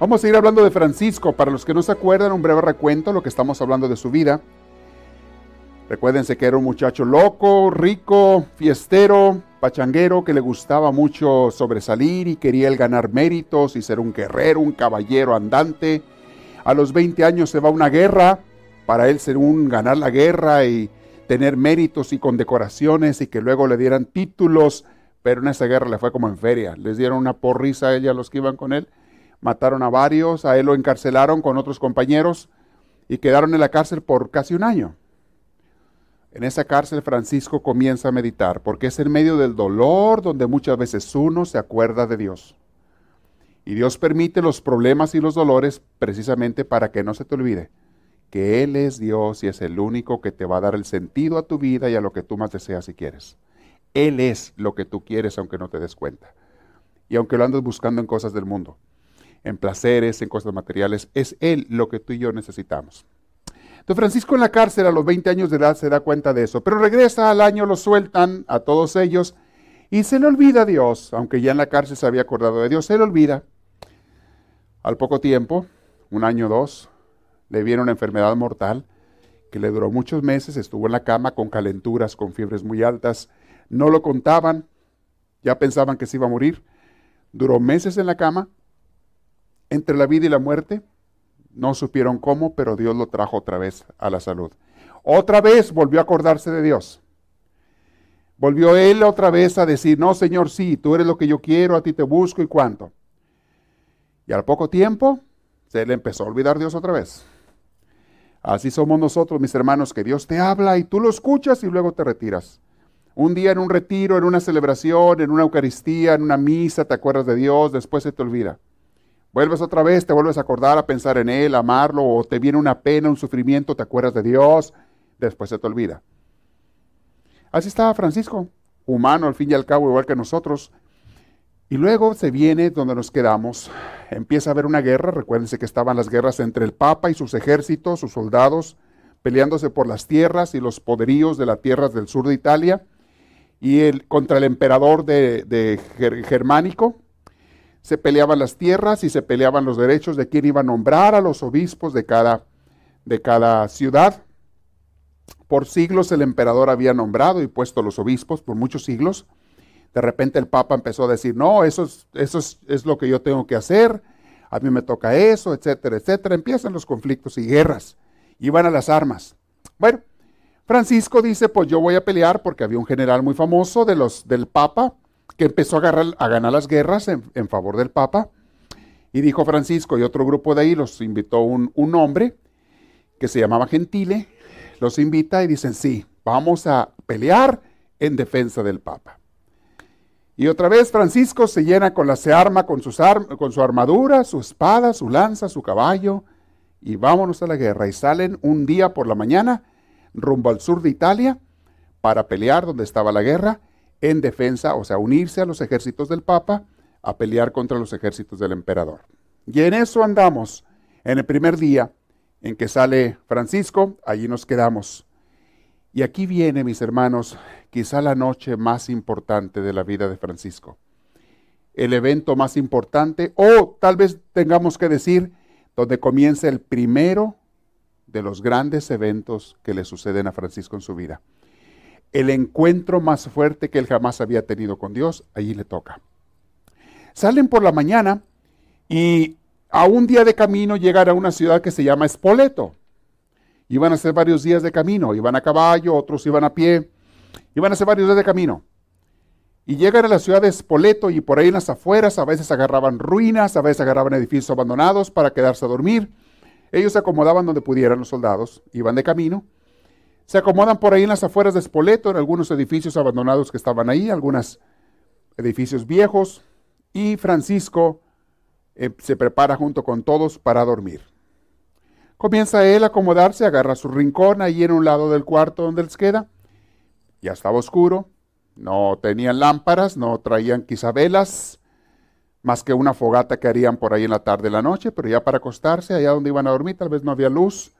Vamos a ir hablando de Francisco. Para los que no se acuerdan, un breve recuento, lo que estamos hablando de su vida. Recuérdense que era un muchacho loco, rico, fiestero, pachanguero, que le gustaba mucho sobresalir y quería él ganar méritos y ser un guerrero, un caballero andante. A los 20 años se va a una guerra, para él ser un ganar la guerra y tener méritos y condecoraciones y que luego le dieran títulos, pero en esa guerra le fue como en feria. Les dieron una porrisa a ella los que iban con él mataron a varios, a él lo encarcelaron con otros compañeros y quedaron en la cárcel por casi un año. En esa cárcel Francisco comienza a meditar, porque es en medio del dolor donde muchas veces uno se acuerda de Dios. Y Dios permite los problemas y los dolores precisamente para que no se te olvide que Él es Dios y es el único que te va a dar el sentido a tu vida y a lo que tú más deseas y quieres. Él es lo que tú quieres aunque no te des cuenta. Y aunque lo andes buscando en cosas del mundo en placeres, en cosas materiales. Es Él lo que tú y yo necesitamos. Entonces Francisco en la cárcel a los 20 años de edad se da cuenta de eso, pero regresa al año, lo sueltan a todos ellos y se le olvida a Dios, aunque ya en la cárcel se había acordado de Dios, se le olvida. Al poco tiempo, un año o dos, le viene una enfermedad mortal que le duró muchos meses, estuvo en la cama con calenturas, con fiebres muy altas, no lo contaban, ya pensaban que se iba a morir, duró meses en la cama entre la vida y la muerte. No supieron cómo, pero Dios lo trajo otra vez a la salud. Otra vez volvió a acordarse de Dios. Volvió él otra vez a decir, no, Señor, sí, tú eres lo que yo quiero, a ti te busco y cuánto. Y al poco tiempo se le empezó a olvidar Dios otra vez. Así somos nosotros, mis hermanos, que Dios te habla y tú lo escuchas y luego te retiras. Un día en un retiro, en una celebración, en una Eucaristía, en una misa, te acuerdas de Dios, después se te olvida. Vuelves otra vez, te vuelves a acordar, a pensar en Él, a amarlo, o te viene una pena, un sufrimiento, te acuerdas de Dios, después se te olvida. Así estaba Francisco, humano al fin y al cabo, igual que nosotros. Y luego se viene donde nos quedamos. Empieza a haber una guerra. Recuérdense que estaban las guerras entre el Papa y sus ejércitos, sus soldados, peleándose por las tierras y los poderíos de las tierras del sur de Italia, y el, contra el emperador de, de Germánico, se peleaban las tierras y se peleaban los derechos de quién iba a nombrar a los obispos de cada, de cada ciudad. Por siglos el emperador había nombrado y puesto los obispos, por muchos siglos. De repente el Papa empezó a decir, no, eso es, eso es, lo que yo tengo que hacer, a mí me toca eso, etcétera, etcétera. Empiezan los conflictos y guerras, iban a las armas. Bueno, Francisco dice, pues yo voy a pelear porque había un general muy famoso de los, del Papa, que empezó a, a ganar las guerras en, favor del Papa. Y dijo Francisco y otro grupo de ahí, los invitó un, un hombre que se llamaba Gentile, los invita y dicen, sí, vamos a pelear en defensa del Papa. Y otra vez Francisco se llena con la se arma con, sus con su armadura, su espada, su lanza, su caballo, y vámonos a la guerra. Y salen un día por la mañana rumbo al sur de Italia para pelear donde estaba la guerra en defensa, o sea, unirse a los ejércitos del Papa, a pelear contra los ejércitos del emperador. Y en eso andamos. En el primer día en que sale Francisco, allí nos quedamos. Y aquí viene, mis hermanos, quizá la noche más importante de la vida de Francisco. El evento más importante, o tal vez tengamos que decir, donde comienza el primero de los grandes eventos que le suceden a Francisco en su vida el encuentro más fuerte que él jamás había tenido con Dios, allí le toca. Salen por la mañana y a un día de camino llegan a una ciudad que se llama Espoleto. Iban a hacer varios días de camino, iban a caballo, otros iban a pie, iban a hacer varios días de camino. Y llegan a la ciudad de Espoleto y por ahí en las afueras a veces agarraban ruinas, a veces agarraban edificios abandonados para quedarse a dormir. Ellos se acomodaban donde pudieran los soldados, iban de camino se acomodan por ahí en las afueras de Espoleto, en algunos edificios abandonados que estaban ahí, algunos edificios viejos, y Francisco eh, se prepara junto con todos para dormir. Comienza él a acomodarse, agarra su rincón ahí en un lado del cuarto donde les queda. Ya estaba oscuro, no tenían lámparas, no traían quizá velas, más que una fogata que harían por ahí en la tarde y la noche, pero ya para acostarse, allá donde iban a dormir, tal vez no había luz.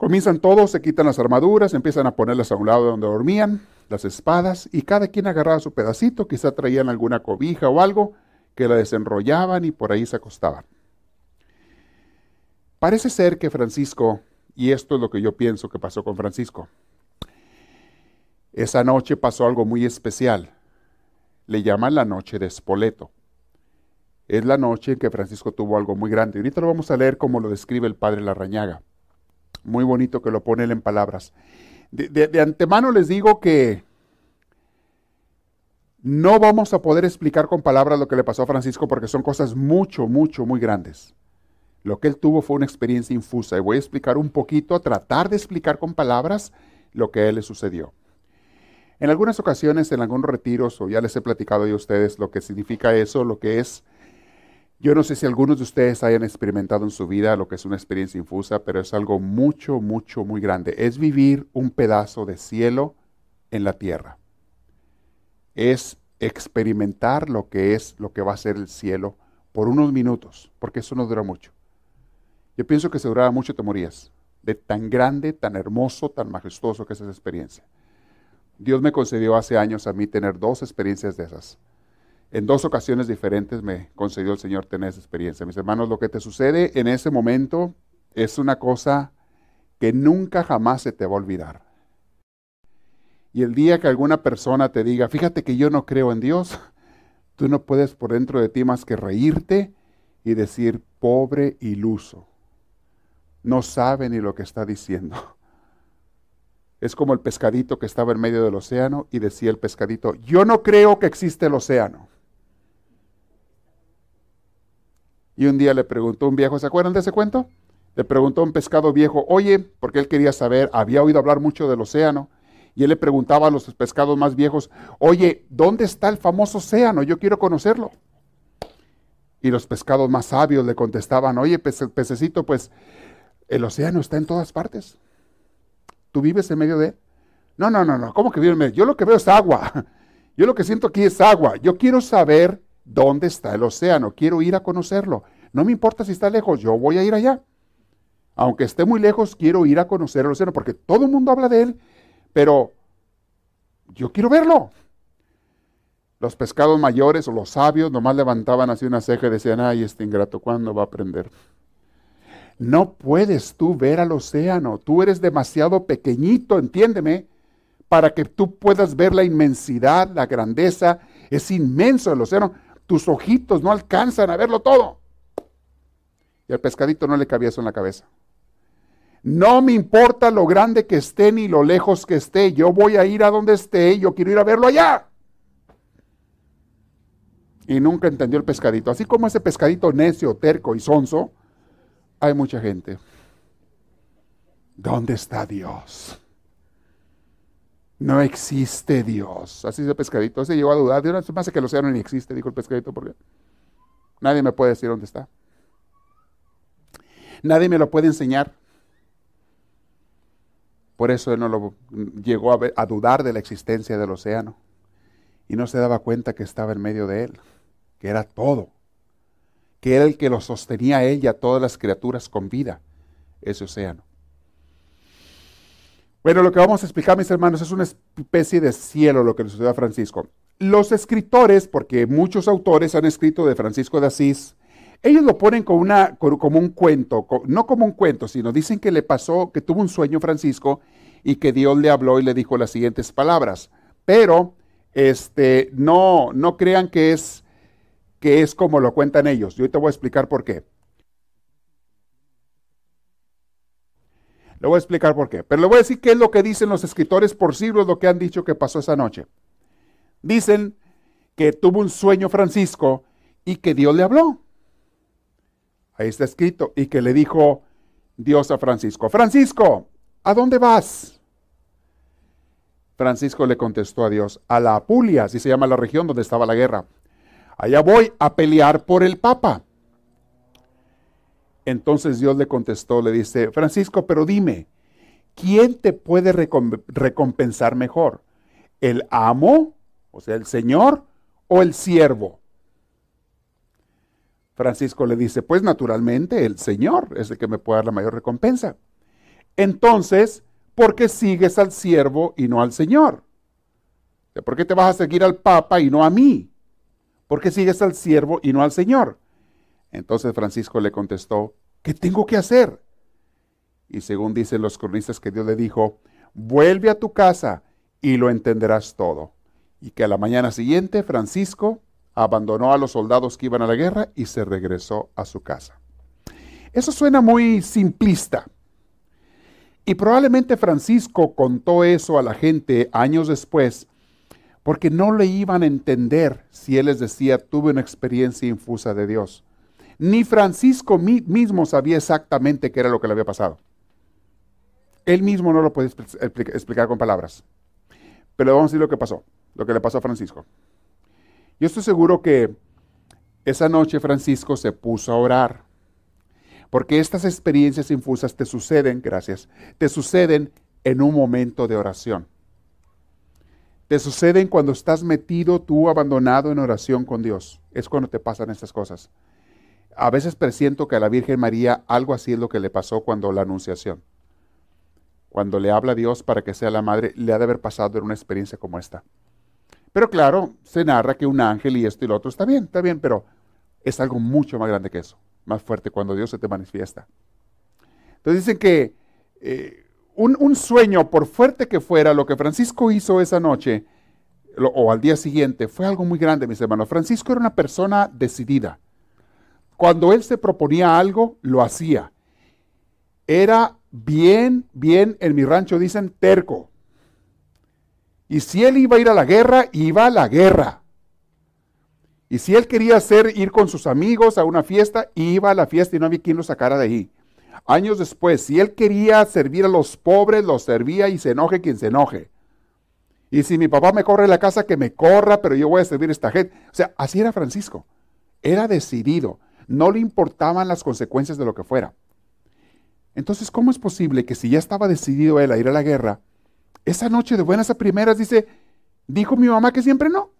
Comienzan todos, se quitan las armaduras, empiezan a ponerlas a un lado donde dormían, las espadas, y cada quien agarraba su pedacito, quizá traían alguna cobija o algo, que la desenrollaban y por ahí se acostaban. Parece ser que Francisco, y esto es lo que yo pienso que pasó con Francisco, esa noche pasó algo muy especial. Le llaman la noche de Espoleto. Es la noche en que Francisco tuvo algo muy grande. Ahorita lo vamos a leer como lo describe el padre Larrañaga. Muy bonito que lo pone él en palabras. De, antemano les digo que no vamos a poder explicar con palabras lo que le pasó a Francisco porque son cosas mucho, mucho, muy grandes. Lo que él tuvo fue una experiencia infusa y voy a explicar un poquito, a tratar de explicar con palabras lo que a él le sucedió. En algunas ocasiones, en algunos retiros, o ya les he platicado a ustedes lo que significa eso, lo que es yo no sé si algunos de ustedes hayan experimentado en su vida lo que es una experiencia infusa, pero es algo mucho, mucho, muy grande. Es vivir un pedazo de cielo en la tierra. Es experimentar lo que es, lo que va a ser el cielo por unos minutos, porque eso no dura mucho. Yo pienso que si duraba mucho te morías, de tan grande, tan hermoso, tan majestuoso que es esa experiencia. Dios me concedió hace años a mí tener dos experiencias de esas. En dos ocasiones diferentes me concedió el Señor tener esa experiencia. Mis hermanos, lo que te sucede en ese momento es una cosa que nunca jamás se te va a olvidar. Y el día que alguna persona te diga, fíjate que yo no creo en Dios, tú no puedes por dentro de ti más que reírte y decir, pobre iluso. No sabe ni lo que está diciendo. Es como el pescadito que estaba en medio del océano y decía el pescadito, yo no creo que existe el océano. Y un día le preguntó un viejo, ¿se acuerdan de ese cuento? Le preguntó a un pescado viejo, oye, porque él quería saber, había oído hablar mucho del océano, y él le preguntaba a los pescados más viejos, oye, ¿dónde está el famoso océano? Yo quiero conocerlo. Y los pescados más sabios le contestaban, oye, pececito, pues el océano está en todas partes. ¿Tú vives en medio de él? No, no, no, no, ¿cómo que vive en medio? Yo lo que veo es agua. Yo lo que siento aquí es agua. Yo quiero saber dónde está el océano, quiero ir a conocerlo. No me importa si está lejos, yo voy a ir allá. Aunque esté muy lejos, quiero ir a conocer el océano, porque todo el mundo habla de él, pero yo quiero verlo. Los pescados mayores o los sabios nomás levantaban así una ceja y decían, ay, este ingrato, ¿cuándo va a aprender? No puedes tú ver al océano, tú eres demasiado pequeñito, entiéndeme, para que tú puedas ver la inmensidad, la grandeza, es inmenso el océano tus ojitos no alcanzan a verlo todo. Y al pescadito no le cabía eso en la cabeza. No me importa lo grande que esté ni lo lejos que esté, yo voy a ir a donde esté, yo quiero ir a verlo allá. Y nunca entendió el pescadito. Así como ese pescadito necio, terco y sonso, hay mucha gente. ¿Dónde está Dios? No existe Dios. Así el pescadito. Se llegó a dudar. Dios no hace que el océano ni existe, dijo el pescadito, porque nadie me puede decir dónde está. Nadie me lo puede enseñar. Por eso él no lo llegó a, a dudar de la existencia del océano. Y no se daba cuenta que estaba en medio de él, que era todo, que era el que lo sostenía a él y a todas las criaturas con vida, ese océano. Bueno, lo que vamos a explicar, mis hermanos, es una especie de cielo lo que le sucedió a Francisco. Los escritores, porque muchos autores han escrito de Francisco de Asís, ellos lo ponen como, una, como un cuento, no como un cuento, sino dicen que le pasó, que tuvo un sueño Francisco y que Dios le habló y le dijo las siguientes palabras. Pero este, no, no crean que es, que es como lo cuentan ellos. Yo te voy a explicar por qué. Le voy a explicar por qué. Pero le voy a decir qué es lo que dicen los escritores por siglos, lo que han dicho que pasó esa noche. Dicen que tuvo un sueño Francisco y que Dios le habló. Ahí está escrito. Y que le dijo Dios a Francisco, Francisco, ¿a dónde vas? Francisco le contestó a Dios, a la Apulia, así se llama la región donde estaba la guerra. Allá voy a pelear por el Papa. Entonces Dios le contestó, le dice, Francisco, pero dime, ¿quién te puede recompensar mejor? ¿El amo, o sea, el Señor, o el siervo? Francisco le dice, pues naturalmente el Señor es el que me puede dar la mayor recompensa. Entonces, ¿por qué sigues al siervo y no al Señor? ¿Por qué te vas a seguir al Papa y no a mí? ¿Por qué sigues al siervo y no al Señor? Entonces Francisco le contestó, ¿qué tengo que hacer? Y según dicen los cronistas que Dios le dijo, vuelve a tu casa y lo entenderás todo. Y que a la mañana siguiente Francisco abandonó a los soldados que iban a la guerra y se regresó a su casa. Eso suena muy simplista. Y probablemente Francisco contó eso a la gente años después porque no le iban a entender si él les decía, tuve una experiencia infusa de Dios. Ni Francisco mismo sabía exactamente qué era lo que le había pasado. Él mismo no lo puede explicar con palabras. Pero vamos a decir lo que pasó, lo que le pasó a Francisco. Yo estoy seguro que esa noche Francisco se puso a orar. Porque estas experiencias infusas te suceden, gracias, te suceden en un momento de oración te suceden cuando estás metido tú abandonado en oración con Dios. Es cuando te pasan estas cosas. A veces presiento que a la Virgen María algo así es lo que le pasó cuando la anunciación. Cuando le habla a Dios para que sea la madre, le ha de haber pasado en una experiencia como esta. Pero claro, se narra que un ángel y esto y lo otro está bien, está bien, pero es algo mucho más grande que eso, más fuerte cuando Dios se te manifiesta. Entonces dicen que eh, un, sueño, por fuerte que fuera, lo que Francisco hizo esa noche o al día siguiente, fue algo muy grande, mis hermanos. Francisco era una persona decidida. Cuando él se proponía algo, lo hacía. Era bien, bien, en mi rancho dicen terco. Y si él iba a ir a la guerra, iba a la guerra. Y si él quería hacer ir con sus amigos a una fiesta, iba a la fiesta y no había quien lo sacara de ahí. Años después, si él quería servir a los pobres, los servía y se enoje quien se enoje. Y si mi papá me corre la casa, que me corra, pero yo voy a servir a esta gente. O sea, así era Francisco. Era decidido. No le importaban las consecuencias de lo que fuera. Entonces, ¿cómo es posible que si ya estaba decidido él a ir a la guerra, esa noche de buenas a primeras dice, dijo mi mamá que siempre no?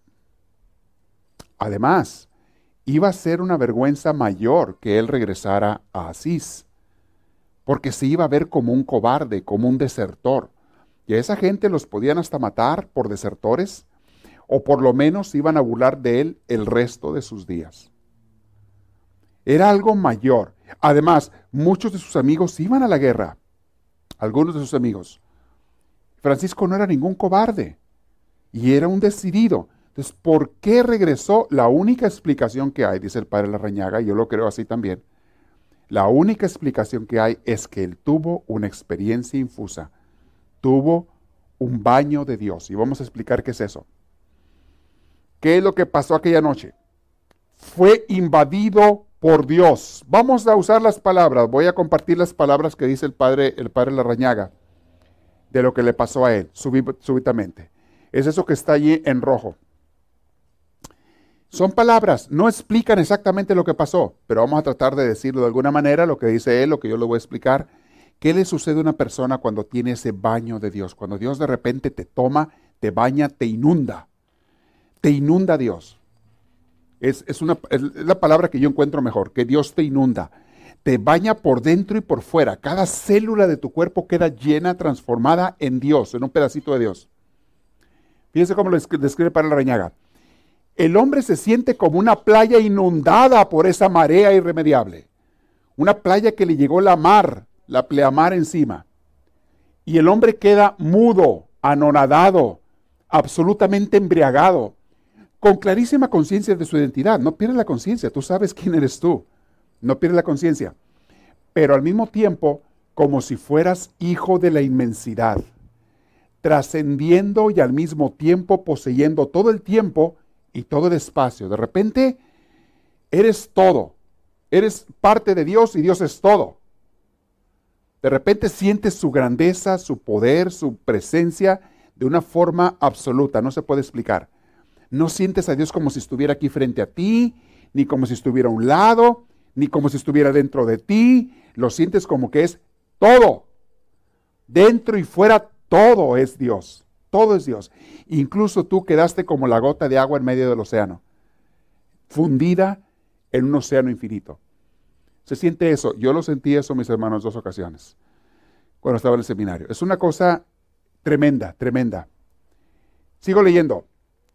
Además, iba a ser una vergüenza mayor que él regresara a Asís porque se iba a ver como un cobarde, como un desertor. Y a esa gente los podían hasta matar por desertores, o por lo menos iban a burlar de él el resto de sus días. Era algo mayor. Además, muchos de sus amigos iban a la guerra, algunos de sus amigos. Francisco no era ningún cobarde y era un decidido. Entonces, ¿por qué regresó? La única explicación que hay, dice el padre Larrañaga, y yo lo creo así también, la única explicación que hay es que él tuvo una experiencia infusa, tuvo un baño de Dios. Y vamos a explicar qué es eso. ¿Qué es lo que pasó aquella noche? Fue invadido por Dios. Vamos a usar las palabras. Voy a compartir las palabras que dice el padre, el padre Larrañaga de lo que le pasó a él súbitamente. Es eso que está allí en rojo. Son palabras, no explican exactamente lo que pasó, pero vamos a tratar de decirlo de alguna manera, lo que dice él, lo que yo le voy a explicar. ¿Qué le sucede a una persona cuando tiene ese baño de Dios? Cuando Dios de repente te toma, te baña, te inunda. Te inunda Dios. Es, una, es la palabra que yo encuentro mejor, que Dios te inunda. Te baña por dentro y por fuera. Cada célula de tu cuerpo queda llena, transformada en Dios, en un pedacito de Dios. Fíjense cómo lo describe para la reñaga el hombre se siente como una playa inundada por esa marea irremediable. Una playa que le llegó la mar, la pleamar encima. Y el hombre queda mudo, anonadado, absolutamente embriagado, con clarísima conciencia de su identidad. No pierde la conciencia, tú sabes quién eres tú. No pierde la conciencia. Pero al mismo tiempo, como si fueras hijo de la inmensidad, trascendiendo y al mismo tiempo poseyendo todo el tiempo y todo el espacio. De repente eres todo. Eres parte de Dios y Dios es todo. De repente sientes su grandeza, su poder, su presencia de una forma absoluta. No se puede explicar. No sientes a Dios como si estuviera aquí frente a ti, ni como si estuviera a un lado. ni como si estuviera dentro de ti, lo sientes como que es todo. Dentro y fuera todo es Dios, todo es Dios. Incluso tú quedaste como la gota de agua en medio del océano, fundida en un océano infinito. Se siente eso. Yo lo sentí eso, mis hermanos, dos ocasiones, cuando estaba en el seminario. Es una cosa tremenda, tremenda. Sigo leyendo.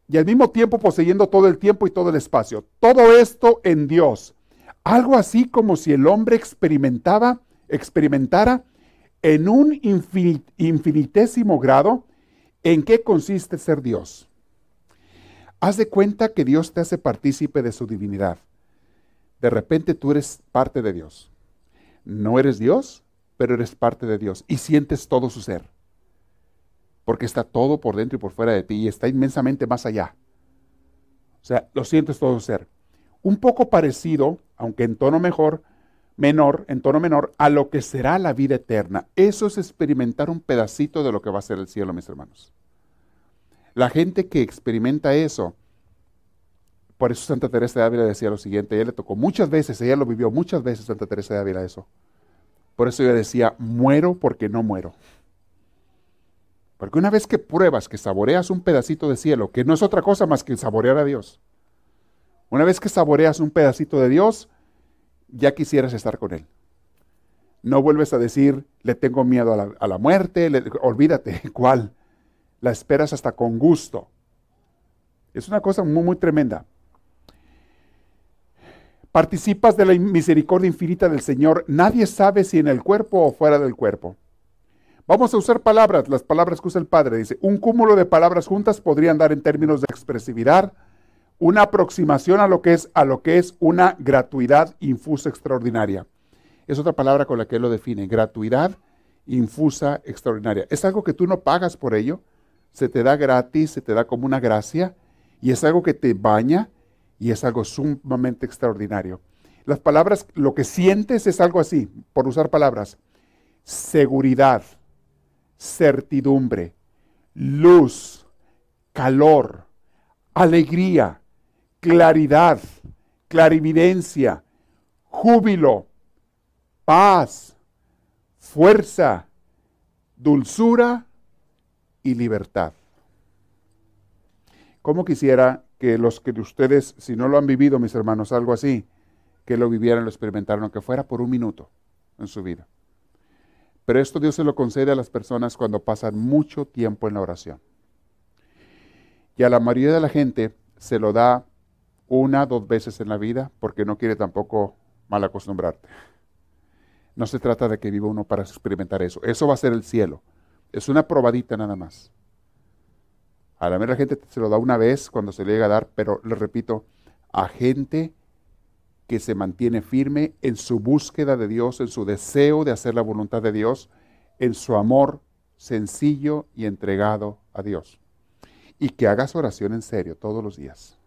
Y al mismo tiempo poseyendo todo el tiempo y todo el espacio. Todo esto en Dios. Algo así como si el hombre experimentaba, experimentara en un infinitésimo grado en qué consiste ser Dios. Haz de cuenta que Dios te hace partícipe de su divinidad. De repente tú eres parte de Dios. No eres Dios, pero eres parte de Dios y sientes todo su ser porque está todo por dentro y por fuera de ti y está inmensamente más allá. O sea, lo sientes todo ser. Un poco parecido, aunque en tono mejor, menor, en tono menor, a lo que será la vida eterna. Eso es experimentar un pedacito de lo que va a ser el cielo, mis hermanos. La gente que experimenta eso, por eso Santa Teresa de Ávila decía lo siguiente, ella le tocó muchas veces, ella lo vivió muchas veces Santa Teresa de Ávila eso. Por eso ella decía, muero porque no muero. Porque una vez que pruebas, que saboreas un pedacito de cielo, que no es otra cosa más que saborear a Dios, una vez que saboreas un pedacito de Dios, ya quisieras estar con Él. No vuelves a decir, le tengo miedo a la, muerte, olvídate, ¿cuál? La esperas hasta con gusto. Es una cosa muy, muy tremenda. Participas de la misericordia infinita del Señor. Nadie sabe si en el cuerpo o fuera del cuerpo. Vamos a usar palabras, las palabras que usa el Padre. Dice, un cúmulo de palabras juntas podrían dar en términos de expresividad una aproximación a lo que es, a lo que es una gratuidad infusa extraordinaria. Es otra palabra con la que él lo define, gratuidad infusa extraordinaria. Es algo que tú no pagas por ello, se te da gratis, se te da como una gracia, y es algo que te baña y es algo sumamente extraordinario. Las palabras, lo que sientes es algo así, por usar palabras, seguridad, certidumbre, luz, calor, alegría, claridad, clarividencia, júbilo, paz, fuerza, dulzura y libertad. Como quisiera que los que de ustedes, si no lo han vivido, mis hermanos, algo así, que lo vivieran, lo experimentaran, aunque fuera por un minuto en su vida. Pero esto Dios se lo concede a las personas cuando pasan mucho tiempo en la oración. Y a la mayoría de la gente se lo da una, dos veces en la vida porque no quiere tampoco mal acostumbrarte. No se trata de que viva uno para experimentar eso. Eso va a ser el cielo. Es una probadita nada más. A la la gente se lo da una vez cuando se le llega a dar, pero le repito, a gente que se mantiene firme en su búsqueda de Dios, en su deseo de hacer la voluntad de Dios, en su amor sencillo y entregado a Dios. Y que hagas oración en serio todos los días.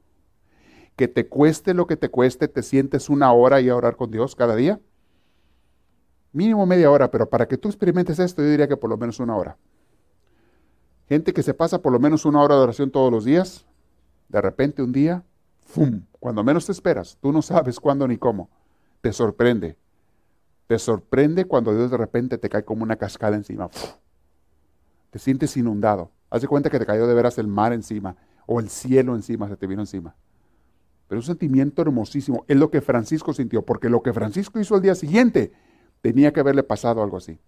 Que te cueste lo que te cueste, te sientes una hora y a orar con Dios cada día. Mínimo media hora, pero para que tú experimentes esto, yo diría que por lo menos una hora. Gente que se pasa por lo menos una hora de oración todos los días, de repente un día ¡fum! Cuando menos te esperas, tú no sabes cuándo ni cómo, te sorprende. Te sorprende cuando Dios de repente te cae como una cascada encima. Te sientes inundado. Haz de cuenta que te cayó de veras el mar encima o el cielo encima, se te vino encima. Pero un sentimiento hermosísimo. Es lo que Francisco sintió, porque lo que Francisco hizo al día siguiente tenía que haberle pasado algo así.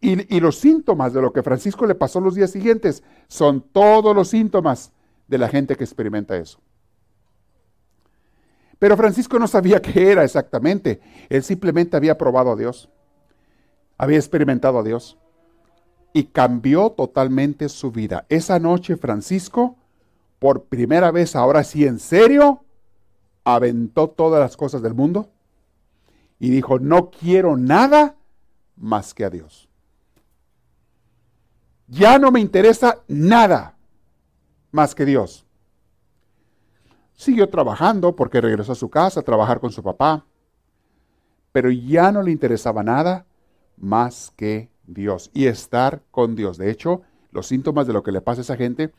Y, los síntomas de lo que Francisco le pasó los días siguientes son todos los síntomas de la gente que experimenta eso. Pero Francisco no sabía qué era exactamente. Él simplemente había probado a Dios. Había experimentado a Dios. Y cambió totalmente su vida. Esa noche Francisco, por primera vez, ahora sí en serio, aventó todas las cosas del mundo y dijo, no quiero nada más que a Dios. Ya no me interesa nada más que Dios. Siguió trabajando porque regresó a su casa a trabajar con su papá, pero ya no le interesaba nada más que Dios y estar con Dios. De hecho, los síntomas de lo que le pasa a esa gente,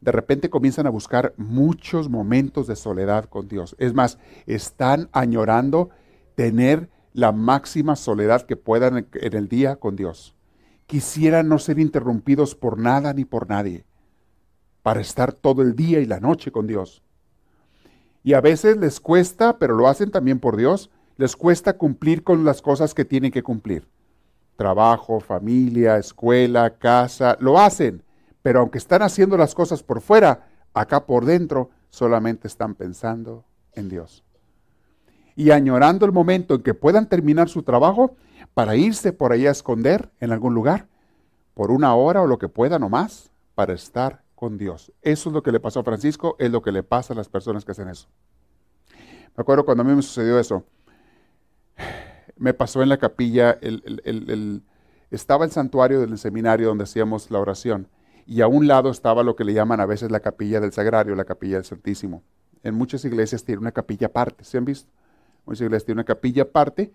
de repente comienzan a buscar muchos momentos de soledad con Dios. Es más, están añorando tener la máxima soledad que puedan en el día con Dios. Quisieran no ser interrumpidos por nada ni por nadie, para estar todo el día y la noche con Dios. Y a veces les cuesta, pero lo hacen también por Dios, les cuesta cumplir con las cosas que tienen que cumplir. Trabajo, familia, escuela, casa, lo hacen, pero aunque están haciendo las cosas por fuera, acá por dentro solamente están pensando en Dios. Y añorando el momento en que puedan terminar su trabajo para irse por ahí a esconder en algún lugar, por una hora o lo que puedan o más, para estar con Dios. Eso es lo que le pasó a Francisco, es lo que le pasa a las personas que hacen eso. Me acuerdo cuando a mí me sucedió eso. Me pasó en la capilla, estaba el santuario del seminario donde hacíamos la oración y a un lado estaba lo que le llaman a veces la capilla del Sagrario, la capilla del Santísimo. En muchas iglesias tiene una capilla aparte, ¿se han visto? Muchas iglesias tienen una capilla aparte.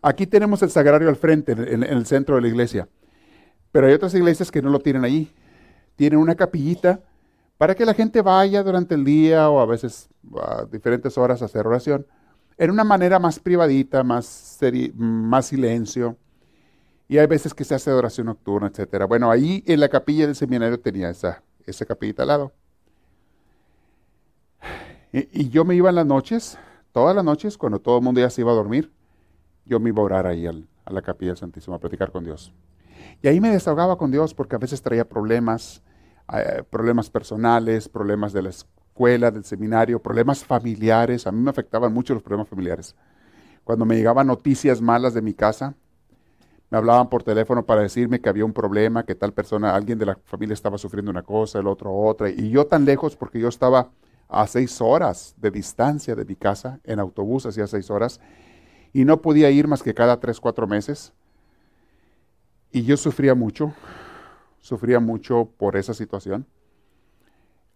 Aquí tenemos el Sagrario al frente, en, el centro de la iglesia. Pero hay otras iglesias que no lo tienen allí. Tienen una capillita para que la gente vaya durante el día o a veces a diferentes horas a hacer oración, en una manera más privadita, más, más silencio. Y hay veces que se hace oración nocturna, etcétera. Bueno, ahí en la capilla del seminario tenía esa, esa capillita al lado. Y, yo me iba en las noches, todas las noches, cuando todo el mundo ya se iba a dormir, yo me iba a orar ahí a la capilla del Santísimo, a platicar con Dios. Y ahí me desahogaba con Dios porque a veces traía problemas, eh, problemas personales, problemas de la escuela, del seminario, problemas familiares. A mí me afectaban mucho los problemas familiares. Cuando me llegaban noticias malas de mi casa, me hablaban por teléfono para decirme que había un problema, que tal persona, alguien de la familia estaba sufriendo una cosa, el otro otra, y yo tan lejos porque yo estaba a seis horas de distancia de mi casa, en autobús hacía seis horas, y no podía ir más que cada tres, cuatro meses. Y yo sufría mucho, sufría mucho por esa situación.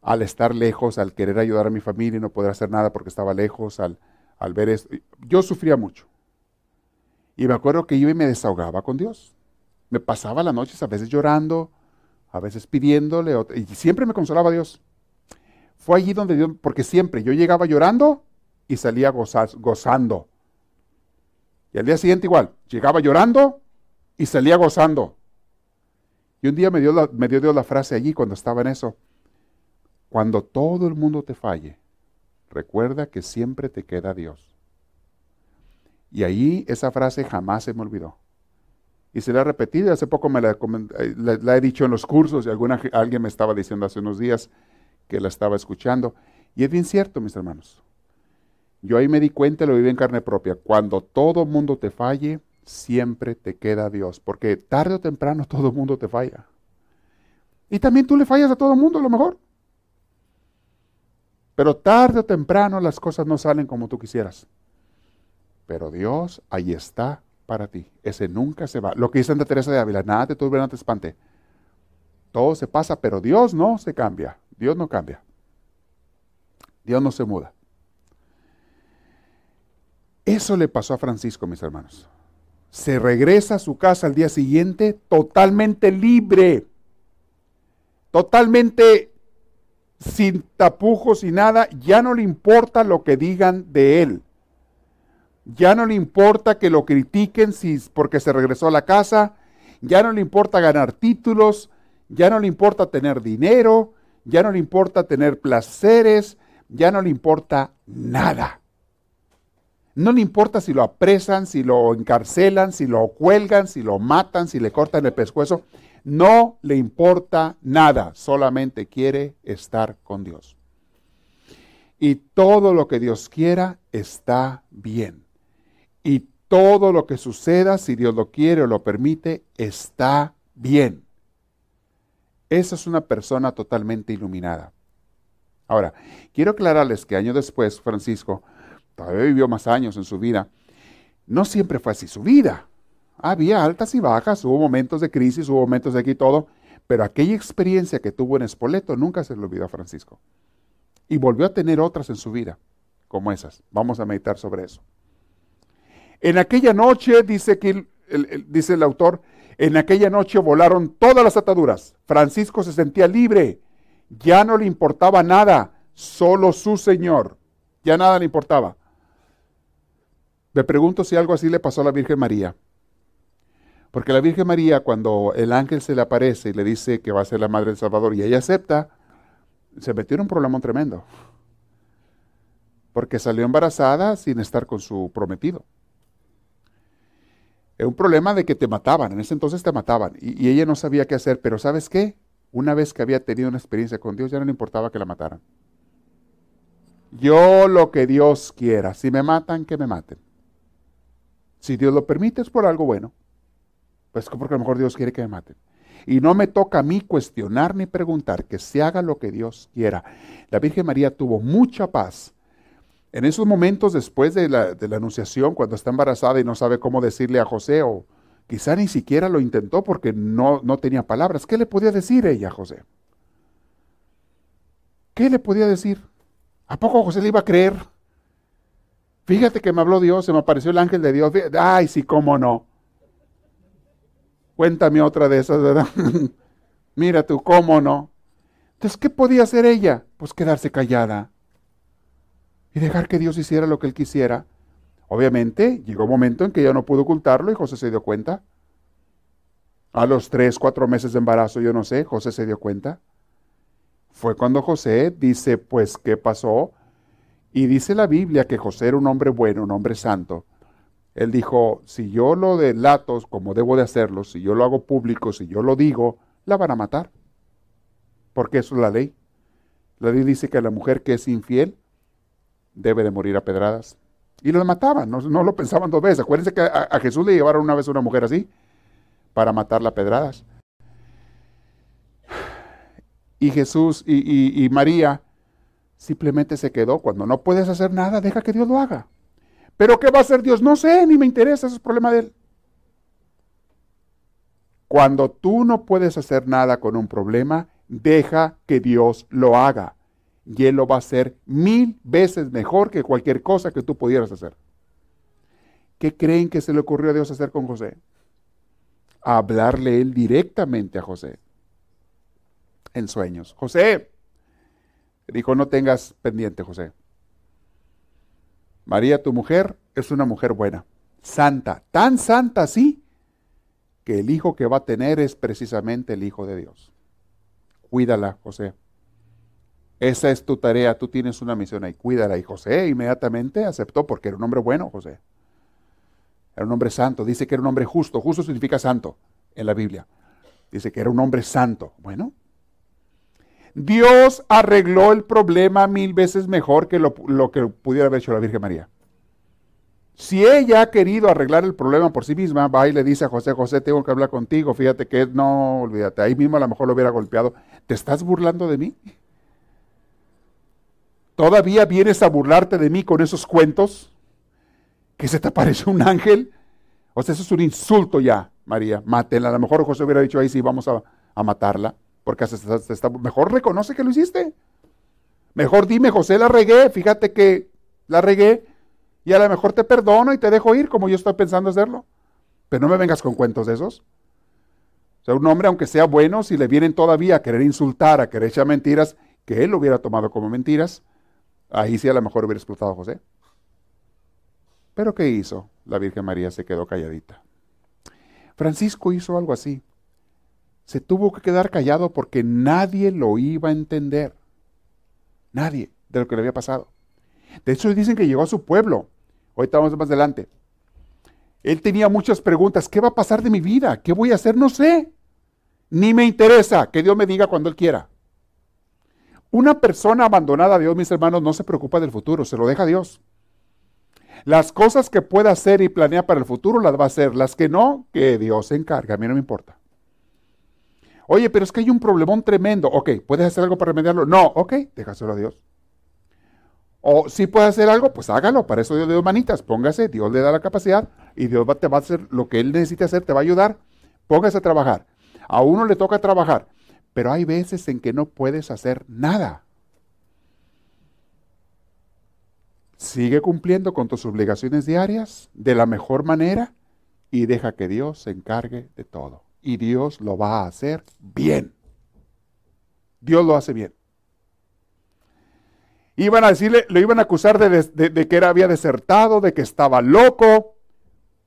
Al estar lejos, al querer ayudar a mi familia y no poder hacer nada porque estaba lejos, al, al ver esto, yo sufría mucho. Y me acuerdo que iba y me desahogaba con Dios. Me pasaba las noches a veces llorando, a veces pidiéndole, y siempre me consolaba Dios. Fue allí donde Dios, porque siempre yo llegaba llorando y salía gozando. Y al día siguiente igual, llegaba llorando y salía gozando. Y un día me dio, me dio Dios la frase allí cuando estaba en eso. Cuando todo el mundo te falle, recuerda que siempre te queda Dios. Y ahí esa frase jamás se me olvidó. Y se la he repetido, hace poco me la, he dicho en los cursos y alguna, alguien me estaba diciendo hace unos días que la estaba escuchando. Y es bien cierto, mis hermanos. Yo ahí me di cuenta, lo viví en carne propia. Cuando todo mundo te falle, siempre te queda Dios. Porque tarde o temprano todo mundo te falla. Y también tú le fallas a todo mundo a lo mejor. Pero tarde o temprano las cosas no salen como tú quisieras. Pero Dios ahí está para ti. Ese nunca se va. Lo que dice Santa Teresa de Ávila, nada te turbe, nada te espante. Todo se pasa, pero Dios no se cambia. Dios no cambia. Dios no se muda. Eso le pasó a Francisco, mis hermanos. Se regresa a su casa al día siguiente totalmente libre, totalmente sin tapujos y nada. Ya no le importa lo que digan de él. Ya no le importa que lo critiquen si, porque se regresó a la casa. Ya no le importa ganar títulos. Ya no le importa tener dinero. Ya no le importa tener placeres. Ya no le importa nada. No le importa si lo apresan, si lo encarcelan, si lo cuelgan, si lo matan, si le cortan el pescuezo. No le importa nada. Solamente quiere estar con Dios. Y todo lo que Dios quiera está bien. Y todo lo que suceda, si Dios lo quiere o lo permite, está bien. Esa es una persona totalmente iluminada. Ahora, quiero aclararles que años después, Francisco todavía vivió más años en su vida. No siempre fue así su vida. Había altas y bajas, hubo momentos de crisis, hubo momentos de aquí y todo, pero aquella experiencia que tuvo en Espoleto nunca se le olvidó a Francisco. Y volvió a tener otras en su vida, como esas. Vamos a meditar sobre eso. En aquella noche, dice, que dice el autor, en aquella noche volaron todas las ataduras. Francisco se sentía libre. Ya no le importaba nada, solo su Señor. Ya nada le importaba. Me pregunto si algo así le pasó a la Virgen María. Porque la Virgen María, cuando el ángel se le aparece y le dice que va a ser la madre del Salvador y ella acepta, se metió en un problema tremendo. Porque salió embarazada sin estar con su prometido. Es un problema de que te mataban, en ese entonces te mataban y, y ella no sabía qué hacer, pero ¿sabes qué? Una vez que había tenido una experiencia con Dios, ya no le importaba que la mataran. Yo lo que Dios quiera, si me matan, que me maten. Si Dios lo permite, es por algo bueno. Pues porque a lo mejor Dios quiere que me maten. Y no me toca a mí cuestionar ni preguntar, que se haga lo que Dios quiera. La Virgen María tuvo mucha paz. En esos momentos después de la, anunciación, cuando está embarazada y no sabe cómo decirle a José, o quizá ni siquiera lo intentó porque no, no tenía palabras, ¿qué le podía decir ella a José? ¿Qué le podía decir? ¿A poco José le iba a creer? Fíjate que me habló Dios, se me apareció el ángel de Dios. Ay, sí, cómo no. Cuéntame otra de esas, ¿verdad? Mira tú, ¿cómo no? Entonces, ¿qué podía hacer ella? Pues quedarse callada y dejar que Dios hiciera lo que él quisiera. Obviamente, llegó un momento en que ella no pudo ocultarlo y José se dio cuenta. A los tres, cuatro meses de embarazo, yo no sé, José se dio cuenta. Fue cuando José dice, pues, ¿qué pasó? Y dice la Biblia que José era un hombre bueno, un hombre santo. Él dijo, si yo lo delato como debo de hacerlo, si yo lo hago público, si yo lo digo, la van a matar. Porque eso es la ley. La ley dice que la mujer que es infiel debe de morir a pedradas. Y la mataban, no, lo pensaban dos veces. Acuérdense que a, Jesús le llevaron una vez una mujer así, para matarla a pedradas. Y Jesús y María simplemente se quedó. Cuando no puedes hacer nada, deja que Dios lo haga. Pero ¿qué va a hacer Dios? No sé, ni me interesa, ese es problema de él. Cuando tú no puedes hacer nada con un problema, deja que Dios lo haga. Y Él lo va a hacer mil veces mejor que cualquier cosa que tú pudieras hacer. ¿Qué creen que se le ocurrió a Dios hacer con José? hablarle Él directamente a José en sueños. José, dijo, no tengas pendiente, José. María, tu mujer, es una mujer buena, santa, tan santa así, que el hijo que va a tener es precisamente el Hijo de Dios. Cuídala, José. Esa es tu tarea, tú tienes una misión ahí, cuídala. Y José inmediatamente aceptó porque era un hombre bueno, José. Era un hombre santo, dice que era un hombre justo, justo significa santo en la Biblia. Dice que era un hombre santo. Bueno, Dios arregló el problema mil veces mejor que lo, que pudiera haber hecho la Virgen María. Si ella ha querido arreglar el problema por sí misma, va y le dice a José, José, tengo que hablar contigo, fíjate que no, olvídate, ahí mismo a lo mejor lo hubiera golpeado. ¿Te estás burlando de mí? ¿Todavía vienes a burlarte de mí con esos cuentos? ¿Que se te apareció un ángel? O sea, eso es un insulto ya, María, mátela. A lo mejor José hubiera dicho ahí sí, vamos a matarla. Porque está, mejor reconoce que lo hiciste. Mejor dime, José, la regué, fíjate que la regué y a lo mejor te perdono y te dejo ir como yo estoy pensando hacerlo. Pero no me vengas con cuentos de esos. O sea, un hombre, aunque sea bueno, si le vienen todavía a querer insultar, a querer echar mentiras, que él lo hubiera tomado como mentiras, ahí sí a lo mejor hubiera explotado a José. Pero ¿qué hizo? La Virgen María se quedó calladita. Francisco hizo algo así se tuvo que quedar callado porque nadie lo iba a entender. Nadie de lo que le había pasado. De hecho, dicen que llegó a su pueblo. Ahorita vamos más adelante. Él tenía muchas preguntas. ¿Qué va a pasar de mi vida? ¿Qué voy a hacer? No sé. Ni me interesa. Que Dios me diga cuando Él quiera. Una persona abandonada a Dios, mis hermanos, no se preocupa del futuro, se lo deja a Dios. Las cosas que pueda hacer y planea para el futuro las va a hacer. Las que no, que Dios se encarga. A mí no me importa. Oye, pero es que hay un problemón tremendo. Ok, ¿puedes hacer algo para remediarlo? No, ok, déjaselo a Dios. O si puedes hacer algo, pues hágalo. Para eso Dios le da manitas. Póngase, Dios le da la capacidad y Dios te va a hacer lo que Él necesita hacer, te va a ayudar. Póngase a trabajar. A uno le toca trabajar, pero hay veces en que no puedes hacer nada. Sigue cumpliendo con tus obligaciones diarias de la mejor manera y deja que Dios se encargue de todo y Dios lo va a hacer bien. Dios lo hace bien. Iban a decirle, lo iban a acusar de, que era, había desertado, de que estaba loco,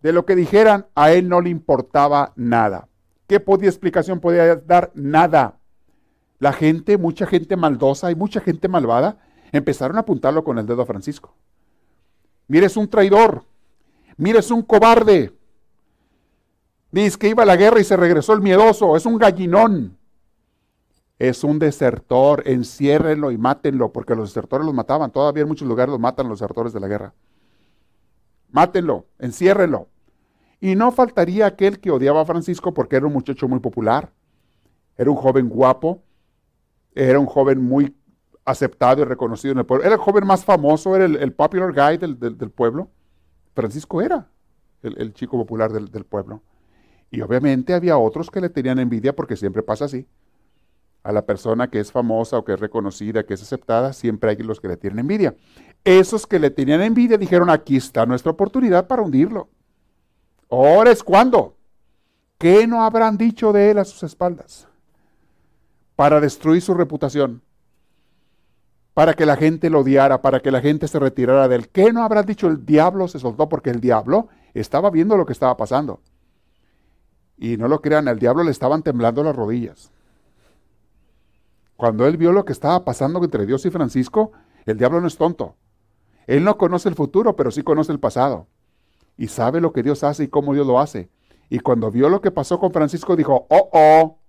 de lo que dijeran, a él no le importaba nada. ¿Qué podía explicación podía dar? Nada. La gente, mucha gente maldosa y mucha gente malvada, empezaron a apuntarlo con el dedo a Francisco. Mire, es un traidor. Mire, es un cobarde. Dice que iba a la guerra y se regresó el miedoso. Es un gallinón. Es un desertor. Enciérrenlo y mátenlo, porque los desertores los mataban. Todavía en muchos lugares los matan los desertores de la guerra. Mátenlo, enciérrenlo. Y no faltaría aquel que odiaba a Francisco porque era un muchacho muy popular. Era un joven guapo. Era un joven muy aceptado y reconocido en el pueblo. Era el joven más famoso, era el, popular guy del, pueblo. Francisco era el, chico popular del, del, pueblo. Y obviamente había otros que le tenían envidia porque siempre pasa así. A la persona que es famosa o que es reconocida, que es aceptada, siempre hay los que le tienen envidia. Esos que le tenían envidia dijeron, aquí está nuestra oportunidad para hundirlo. Ahora es cuando. ¿Qué no habrán dicho de él a sus espaldas? Para destruir su reputación para que la gente lo odiara, para que la gente se retirara de él. ¿Qué no habrá dicho? El diablo se soltó porque el diablo estaba viendo lo que estaba pasando. Y no lo crean, al diablo le estaban temblando las rodillas. Cuando él vio lo que estaba pasando entre Dios y Francisco, el diablo no es tonto. Él no conoce el futuro, pero sí conoce el pasado. Y sabe lo que Dios hace y cómo Dios lo hace. Y cuando vio lo que pasó con Francisco, dijo, oh, oh,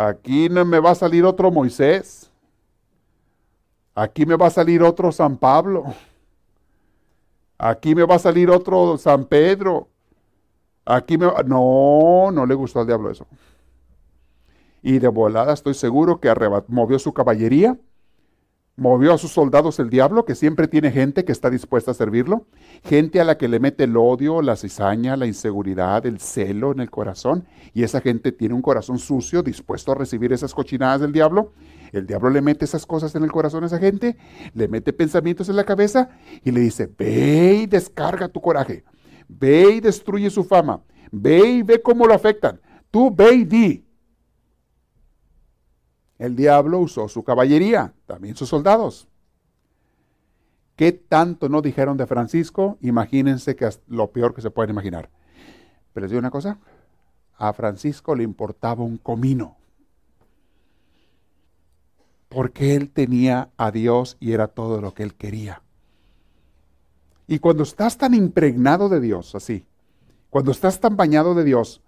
Aquí no me va a salir otro Moisés. Aquí me va a salir otro San Pablo. Aquí me va a salir otro San Pedro. Aquí me. No, no le gustó al diablo eso. Y de volada estoy seguro que movió su caballería Movió a sus soldados el diablo, que siempre tiene gente que está dispuesta a servirlo, gente a la que le mete el odio, la cizaña, la inseguridad, el celo en el corazón, y esa gente tiene un corazón sucio, dispuesto a recibir esas cochinadas del diablo. El diablo le mete esas cosas en el corazón a esa gente, le mete pensamientos en la cabeza y le dice, ve y descarga tu coraje, ve y destruye su fama, ve y ve cómo lo afectan. Tú ve y di, el diablo usó su caballería, también sus soldados. ¿Qué tanto no dijeron de Francisco? Imagínense que es lo peor que se pueden imaginar. Pero les digo una cosa, a Francisco le importaba un comino. Porque él tenía a Dios y era todo lo que él quería. Y cuando estás tan impregnado de Dios, así, cuando estás tan bañado de Dios,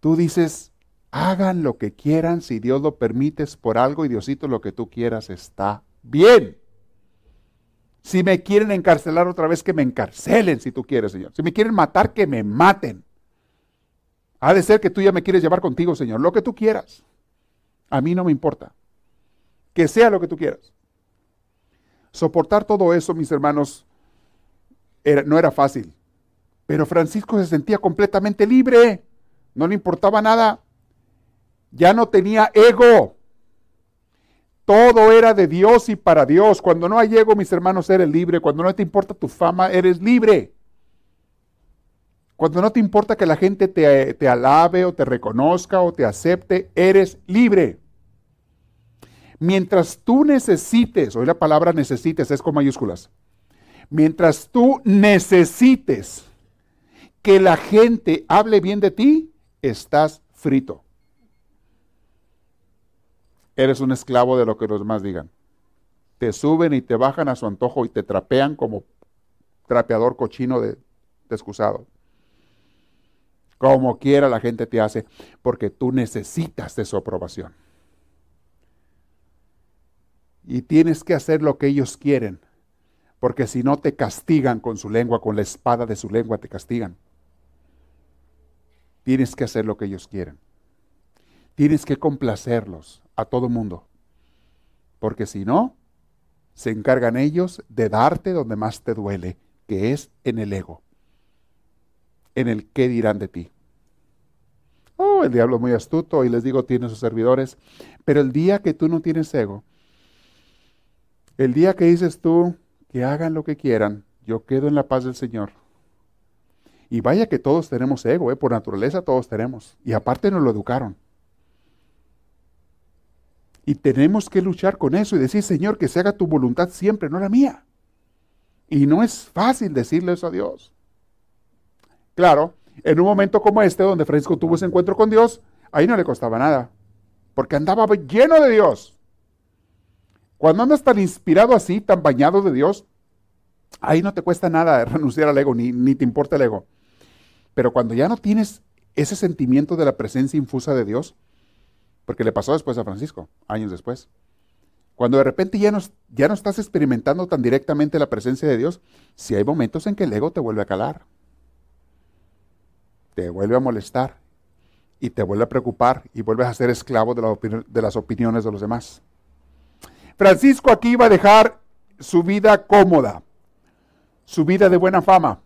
tú dices, Hagan lo que quieran, si Dios lo permite por algo y Diosito lo que tú quieras está bien. Si me quieren encarcelar otra vez, que me encarcelen si tú quieres, Señor. Si me quieren matar, que me maten. Ha de ser que tú ya me quieres llevar contigo, Señor. Lo que tú quieras. A mí no me importa. Que sea lo que tú quieras. Soportar todo eso, mis hermanos, no era fácil. Pero Francisco se sentía completamente libre. No le importaba nada. Ya no tenía ego. Todo era de Dios y para Dios. Cuando no hay ego, mis hermanos, eres libre. Cuando no te importa tu fama, eres libre. Cuando no te importa que la gente te, te alabe o te reconozca o te acepte, eres libre. Mientras tú necesites, hoy la palabra necesites es con mayúsculas. Mientras tú necesites que la gente hable bien de ti, estás frito eres un esclavo de lo que los demás digan. Te suben y te bajan a su antojo y te trapean como trapeador cochino de, excusado. Como quiera la gente te hace, porque tú necesitas de su aprobación. Y tienes que hacer lo que ellos quieren, porque si no te castigan con su lengua, con la espada de su lengua te castigan. Tienes que hacer lo que ellos quieren. Tienes que complacerlos a todo mundo. Porque si no, se encargan ellos de darte donde más te duele, que es en el ego, en el qué dirán de ti. Oh, el diablo es muy astuto y les digo, tiene sus servidores, pero el día que tú no tienes ego, el día que dices tú que hagan lo que quieran, yo quedo en la paz del Señor. Y vaya que todos tenemos ego, ¿eh? por naturaleza todos tenemos. Y aparte nos lo educaron. Y tenemos que luchar con eso y decir, Señor, que se haga tu voluntad siempre, no la mía. Y no es fácil decirle eso a Dios. Claro, en un momento como este, donde Francisco tuvo ese encuentro con Dios, ahí no le costaba nada, porque andaba lleno de Dios. Cuando andas tan inspirado así, tan bañado de Dios, ahí no te cuesta nada renunciar al ego, ni, ni te importa el ego. Pero cuando ya no tienes ese sentimiento de la presencia infusa de Dios, porque le pasó después a Francisco, años después, cuando de repente ya no, ya no estás experimentando tan directamente la presencia de Dios, si hay momentos en que el ego te vuelve a calar, te vuelve a molestar y te vuelve a preocupar y vuelves a ser esclavo de, de las opiniones de los demás. Francisco aquí iba a dejar su vida cómoda, su vida de buena fama.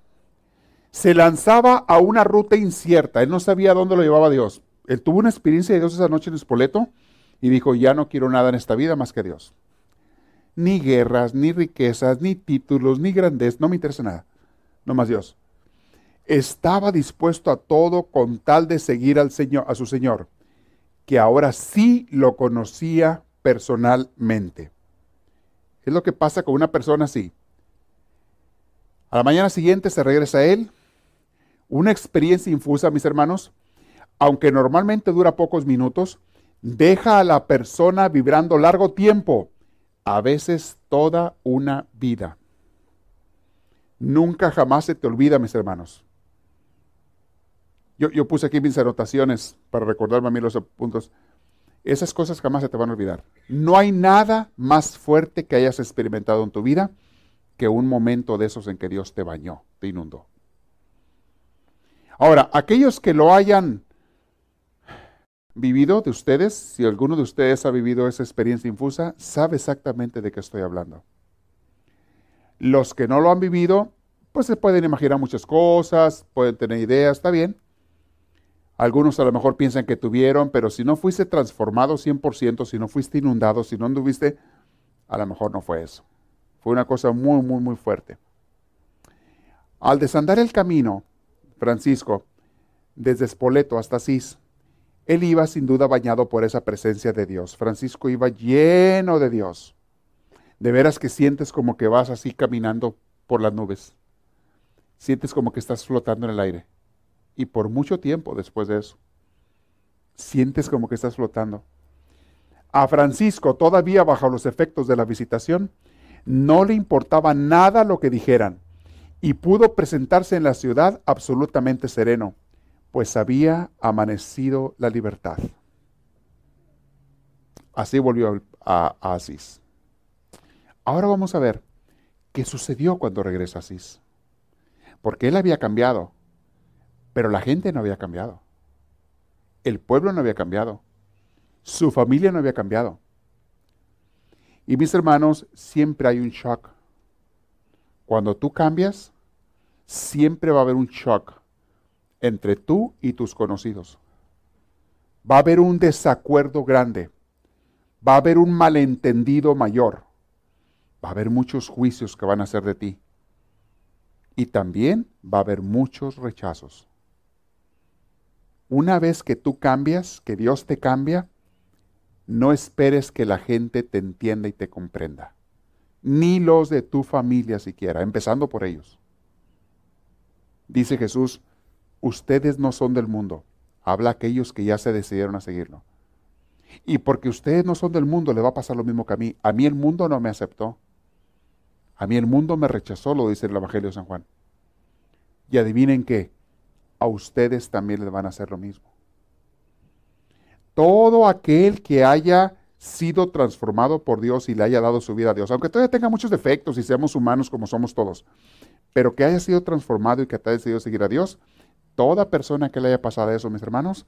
Se lanzaba a una ruta incierta, él no sabía dónde lo llevaba Dios. Él tuvo una experiencia de Dios esa noche en Espoleto y dijo, ya no quiero nada en esta vida más que Dios. Ni guerras, ni riquezas, ni títulos, ni grandeza, no me interesa nada, no más Dios. Estaba dispuesto a todo con tal de seguir al Señor, a su Señor, que ahora sí lo conocía personalmente. Es lo que pasa con una persona así. A la mañana siguiente se regresa a él. Una experiencia infusa, mis hermanos, aunque normalmente dura pocos minutos, deja a la persona vibrando largo tiempo, a veces toda una vida. Nunca jamás se te olvida, mis hermanos. Yo, yo, puse aquí mis anotaciones para recordarme a mí los puntos. Esas cosas jamás se te van a olvidar. No hay nada más fuerte que hayas experimentado en tu vida que un momento de esos en que Dios te bañó, te inundó. Ahora, aquellos que lo hayan vivido de ustedes, si alguno de ustedes ha vivido esa experiencia infusa, sabe exactamente de qué estoy hablando. Los que no lo han vivido, pues se pueden imaginar muchas cosas, pueden tener ideas, está bien. Algunos a lo mejor piensan que tuvieron, pero si no fuiste transformado 100%, si no fuiste inundado, si no anduviste, a lo mejor no fue eso. Fue una cosa muy, muy, muy fuerte. Al desandar el camino, Francisco, desde Spoleto hasta Asís, él iba sin duda bañado por esa presencia de Dios. Francisco iba lleno de Dios. De veras que sientes como que vas así caminando por las nubes. Sientes como que estás flotando en el aire. Y por mucho tiempo después de eso. Sientes como que estás flotando. A Francisco, todavía bajo los efectos de la visitación, no le importaba nada lo que dijeran y pudo presentarse en la ciudad absolutamente sereno pues había amanecido la libertad. Así volvió a, Asís. Ahora vamos a ver qué sucedió cuando regresa Asís. Porque él había cambiado, pero la gente no había cambiado. El pueblo no había cambiado. Su familia no había cambiado. Y mis hermanos, siempre hay un shock. Cuando tú cambias, siempre va a haber un shock entre tú y tus conocidos. Va a haber un desacuerdo grande. Va a haber un malentendido mayor. Va a haber muchos juicios que van a ser de ti. Y también va a haber muchos rechazos. Una vez que tú cambias, que Dios te cambia, no esperes que la gente te entienda y te comprenda. Ni los de tu familia siquiera, empezando por ellos. Dice Jesús, ustedes no son del mundo. Habla a aquellos que ya se decidieron a seguirlo. Y porque ustedes no son del mundo, le va a pasar lo mismo que a mí. A mí el mundo no me aceptó. A mí el mundo me rechazó, lo dice el Evangelio de San Juan. Y adivinen qué, a ustedes también les van a hacer lo mismo. Todo aquel que haya sido transformado por Dios y le haya dado su vida a Dios, aunque todavía tenga muchos defectos y seamos humanos como somos todos, pero que haya sido transformado y que haya decidido seguir a Dios, toda persona que le haya pasado eso, mis hermanos,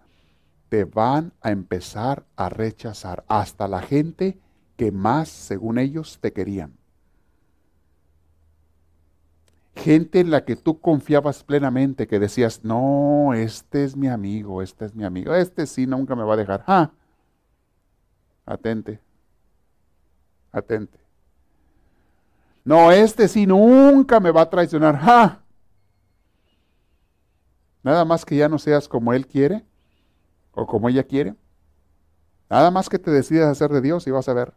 te van a empezar a rechazar hasta la gente que más, según ellos, te querían. Gente en la que tú confiabas plenamente, que decías, no, este es mi amigo, este es mi amigo, este sí nunca me va a dejar. Ah, atente, atente. No, este sí nunca me va a traicionar. Ah, Nada más que ya no seas como Él quiere o como ella quiere. Nada más que te decidas hacer de Dios y vas a ver.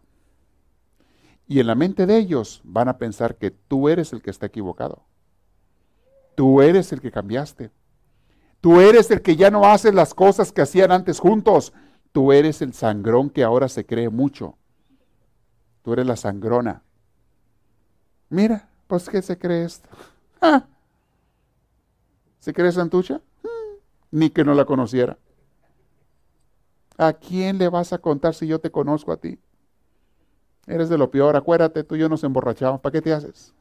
Y en la mente de ellos van a pensar que tú eres el que está equivocado. Tú eres el que cambiaste. Tú eres el que ya no hace las cosas que hacían antes juntos. Tú eres el sangrón que ahora se cree mucho. Tú eres la sangrona. Mira, pues ¿qué se cree esto? Ah. ¿Se cree santucha? Hmm. Ni que no la conociera. ¿A quién le vas a contar si yo te conozco a ti? Eres de lo peor, acuérdate, tú y yo nos emborrachamos. ¿Para qué te haces?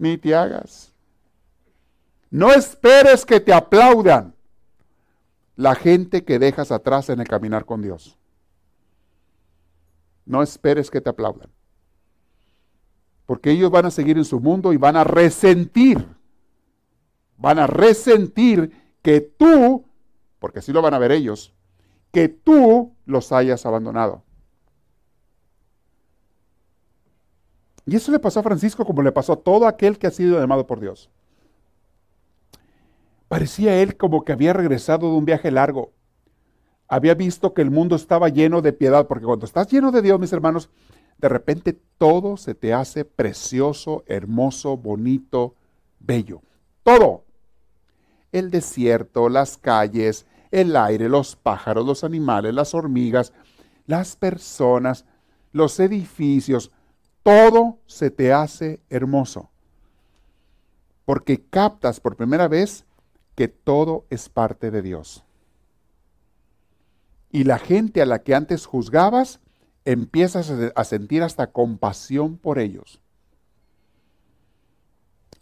Ni te hagas. No esperes que te aplaudan la gente que dejas atrás en el caminar con Dios. No esperes que te aplaudan. Porque ellos van a seguir en su mundo y van a resentir. Van a resentir que tú porque así lo van a ver ellos, que tú los hayas abandonado. Y eso le pasó a Francisco como le pasó a todo aquel que ha sido llamado por Dios. Parecía él como que había regresado de un viaje largo. Había visto que el mundo estaba lleno de piedad, porque cuando estás lleno de Dios, mis hermanos, de repente todo se te hace precioso, hermoso, bonito, bello. Todo. El desierto, las calles, el aire, los pájaros, los animales, las hormigas, las personas, los edificios, todo se te hace hermoso. Porque captas por primera vez que todo es parte de Dios. Y la gente a la que antes juzgabas, empiezas a sentir hasta compasión por ellos.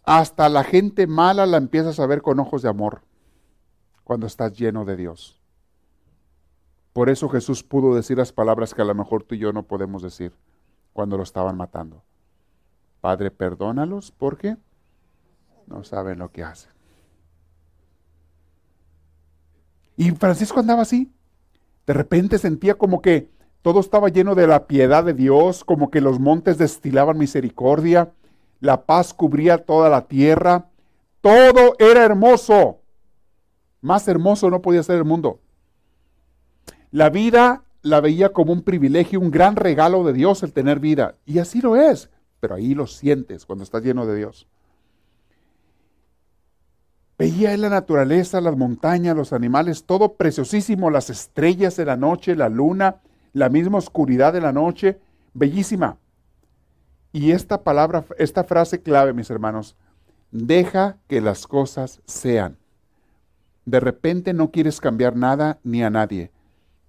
Hasta la gente mala la empiezas a ver con ojos de amor cuando estás lleno de Dios. Por eso Jesús pudo decir las palabras que a lo mejor tú y yo no podemos decir cuando lo estaban matando. Padre, perdónalos porque no saben lo que hacen. Y Francisco andaba así. De repente sentía como que todo estaba lleno de la piedad de Dios, como que los montes destilaban misericordia, la paz cubría toda la tierra, todo era hermoso. Más hermoso no podía ser el mundo. La vida la veía como un privilegio, un gran regalo de Dios el tener vida. Y así lo es, pero ahí lo sientes cuando estás lleno de Dios. Veía en la naturaleza, las montañas, los animales, todo preciosísimo, las estrellas de la noche, la luna, la misma oscuridad de la noche, bellísima. Y esta palabra, esta frase clave, mis hermanos, deja que las cosas sean. De repente no quieres cambiar nada ni a nadie.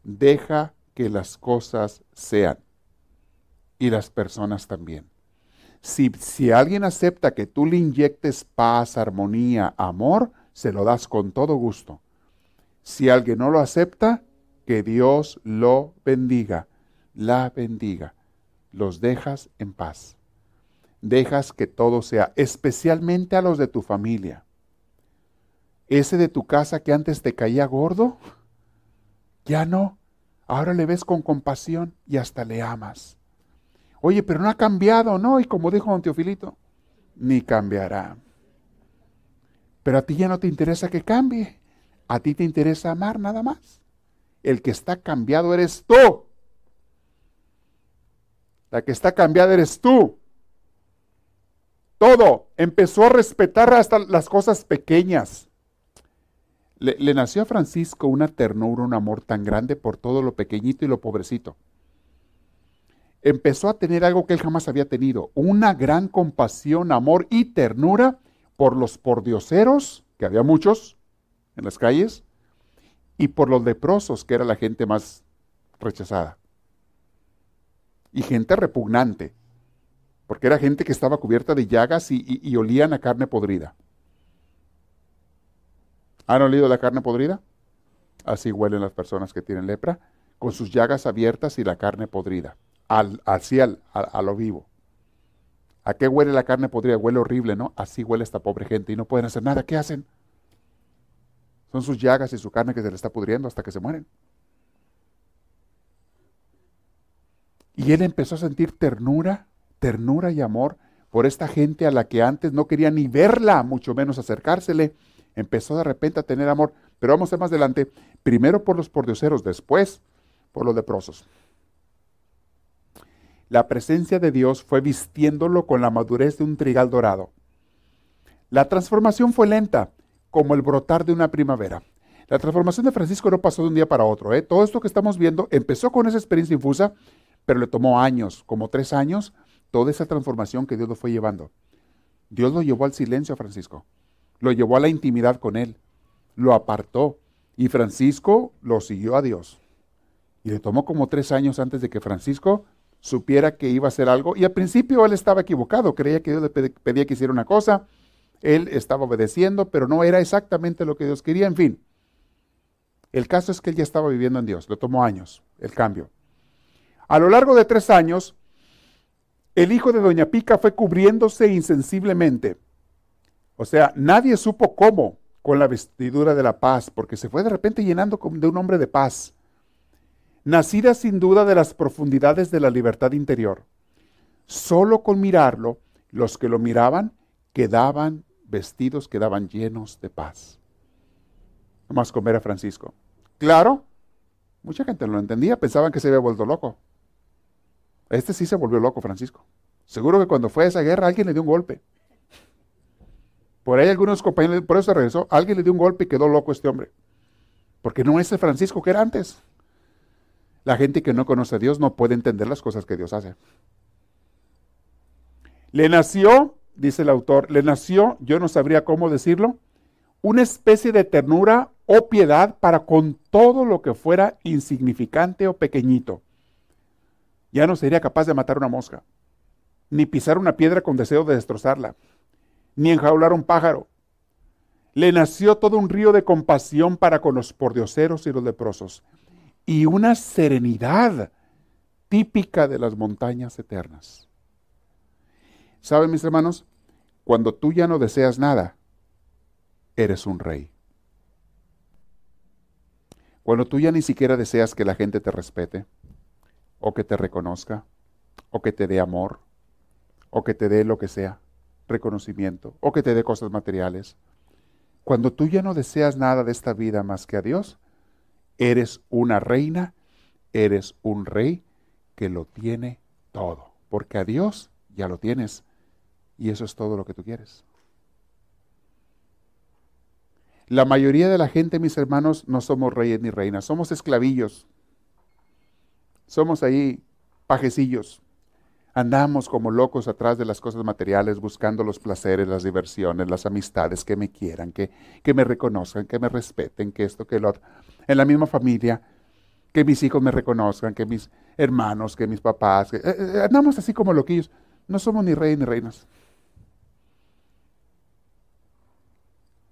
Deja que las cosas sean. Y las personas también. Si, si alguien acepta que tú le inyectes paz, armonía, amor, se lo das con todo gusto. Si alguien no lo acepta, que Dios lo bendiga, la bendiga. Los dejas en paz. Dejas que todo sea, especialmente a los de tu familia ese de tu casa que antes te caía gordo, ya no. Ahora le ves con compasión y hasta le amas. Oye, pero no ha cambiado, ¿no? Y como dijo don Teofilito, ni cambiará. Pero a ti ya no te interesa que cambie. A ti te interesa amar nada más. El que está cambiado eres tú. La que está cambiada eres tú. Todo. Empezó a respetar hasta las cosas pequeñas. Le, nació a Francisco una ternura, un amor tan grande por todo lo pequeñito y lo pobrecito. Empezó a tener algo que él jamás había tenido, una gran compasión, amor y ternura por los pordioseros, que había muchos en las calles, y por los leprosos, que era la gente más rechazada. Y gente repugnante, porque era gente que estaba cubierta de llagas y, y olían a carne podrida. ¿Han olido la carne podrida? Así huelen las personas que tienen lepra, con sus llagas abiertas y la carne podrida, al, así al, a, lo vivo. ¿A qué huele la carne podrida? Huele horrible, ¿no? Así huele esta pobre gente y no pueden hacer nada. ¿Qué hacen? Son sus llagas y su carne que se le está pudriendo hasta que se mueren. Y él empezó a sentir ternura, ternura y amor por esta gente a la que antes no quería ni verla, mucho menos acercársele empezó de repente a tener amor. Pero vamos a ver más adelante, primero por los pordioseros, después por los leprosos. La presencia de Dios fue vistiéndolo con la madurez de un trigal dorado. La transformación fue lenta, como el brotar de una primavera. La transformación de Francisco no pasó de un día para otro. ¿eh? Todo esto que estamos viendo empezó con esa experiencia infusa, pero le tomó años, como tres años, toda esa transformación que Dios lo fue llevando. Dios lo llevó al silencio a Francisco, lo llevó a la intimidad con él, lo apartó y Francisco lo siguió a Dios. Y le tomó como tres años antes de que Francisco supiera que iba a hacer algo. Y al principio él estaba equivocado, creía que Dios le pedía que hiciera una cosa, él estaba obedeciendo, pero no era exactamente lo que Dios quería, en fin. El caso es que él ya estaba viviendo en Dios, le tomó años el cambio. A lo largo de tres años, el hijo de Doña Pica fue cubriéndose insensiblemente. O sea, nadie supo cómo con la vestidura de la paz, porque se fue de repente llenando de un hombre de paz, nacida sin duda de las profundidades de la libertad interior. Solo con mirarlo, los que lo miraban quedaban vestidos, quedaban llenos de paz. Nomás con ver a Francisco. Claro, mucha gente no lo entendía, pensaban que se había vuelto loco. Este sí se volvió loco, Francisco. Seguro que cuando fue a esa guerra alguien le dio un golpe. Por ahí algunos compañeros, por eso regresó, alguien le dio un golpe y quedó loco este hombre. Porque no es el Francisco que era antes. La gente que no conoce a Dios no puede entender las cosas que Dios hace. Le nació, dice el autor, le nació, yo no sabría cómo decirlo, una especie de ternura o piedad para con todo lo que fuera insignificante o pequeñito ya no sería capaz de matar una mosca, ni pisar una piedra con deseo de destrozarla, ni enjaular un pájaro. Le nació todo un río de compasión para con los pordioseros y los leprosos, y una serenidad típica de las montañas eternas. ¿Saben, mis hermanos? Cuando tú ya no deseas nada, eres un rey. Cuando tú ya ni siquiera deseas que la gente te respete, o que te reconozca, o que te dé amor, o que te dé lo que sea, reconocimiento, o que te dé cosas materiales. Cuando tú ya no deseas nada de esta vida más que a Dios, eres una reina, eres un rey que lo tiene todo, porque a Dios ya lo tienes y eso es todo lo que tú quieres. La mayoría de la gente, mis hermanos, no somos reyes ni reinas, somos esclavillos, somos ahí pajecillos. Andamos como locos atrás de las cosas materiales, buscando los placeres, las diversiones, las amistades, que me quieran, que, que me reconozcan, que me respeten, que esto, que lo otro. En la misma familia, que mis hijos me reconozcan, que mis hermanos, que mis papás. Eh, eh, andamos así como loquillos. No somos ni reyes ni reinas.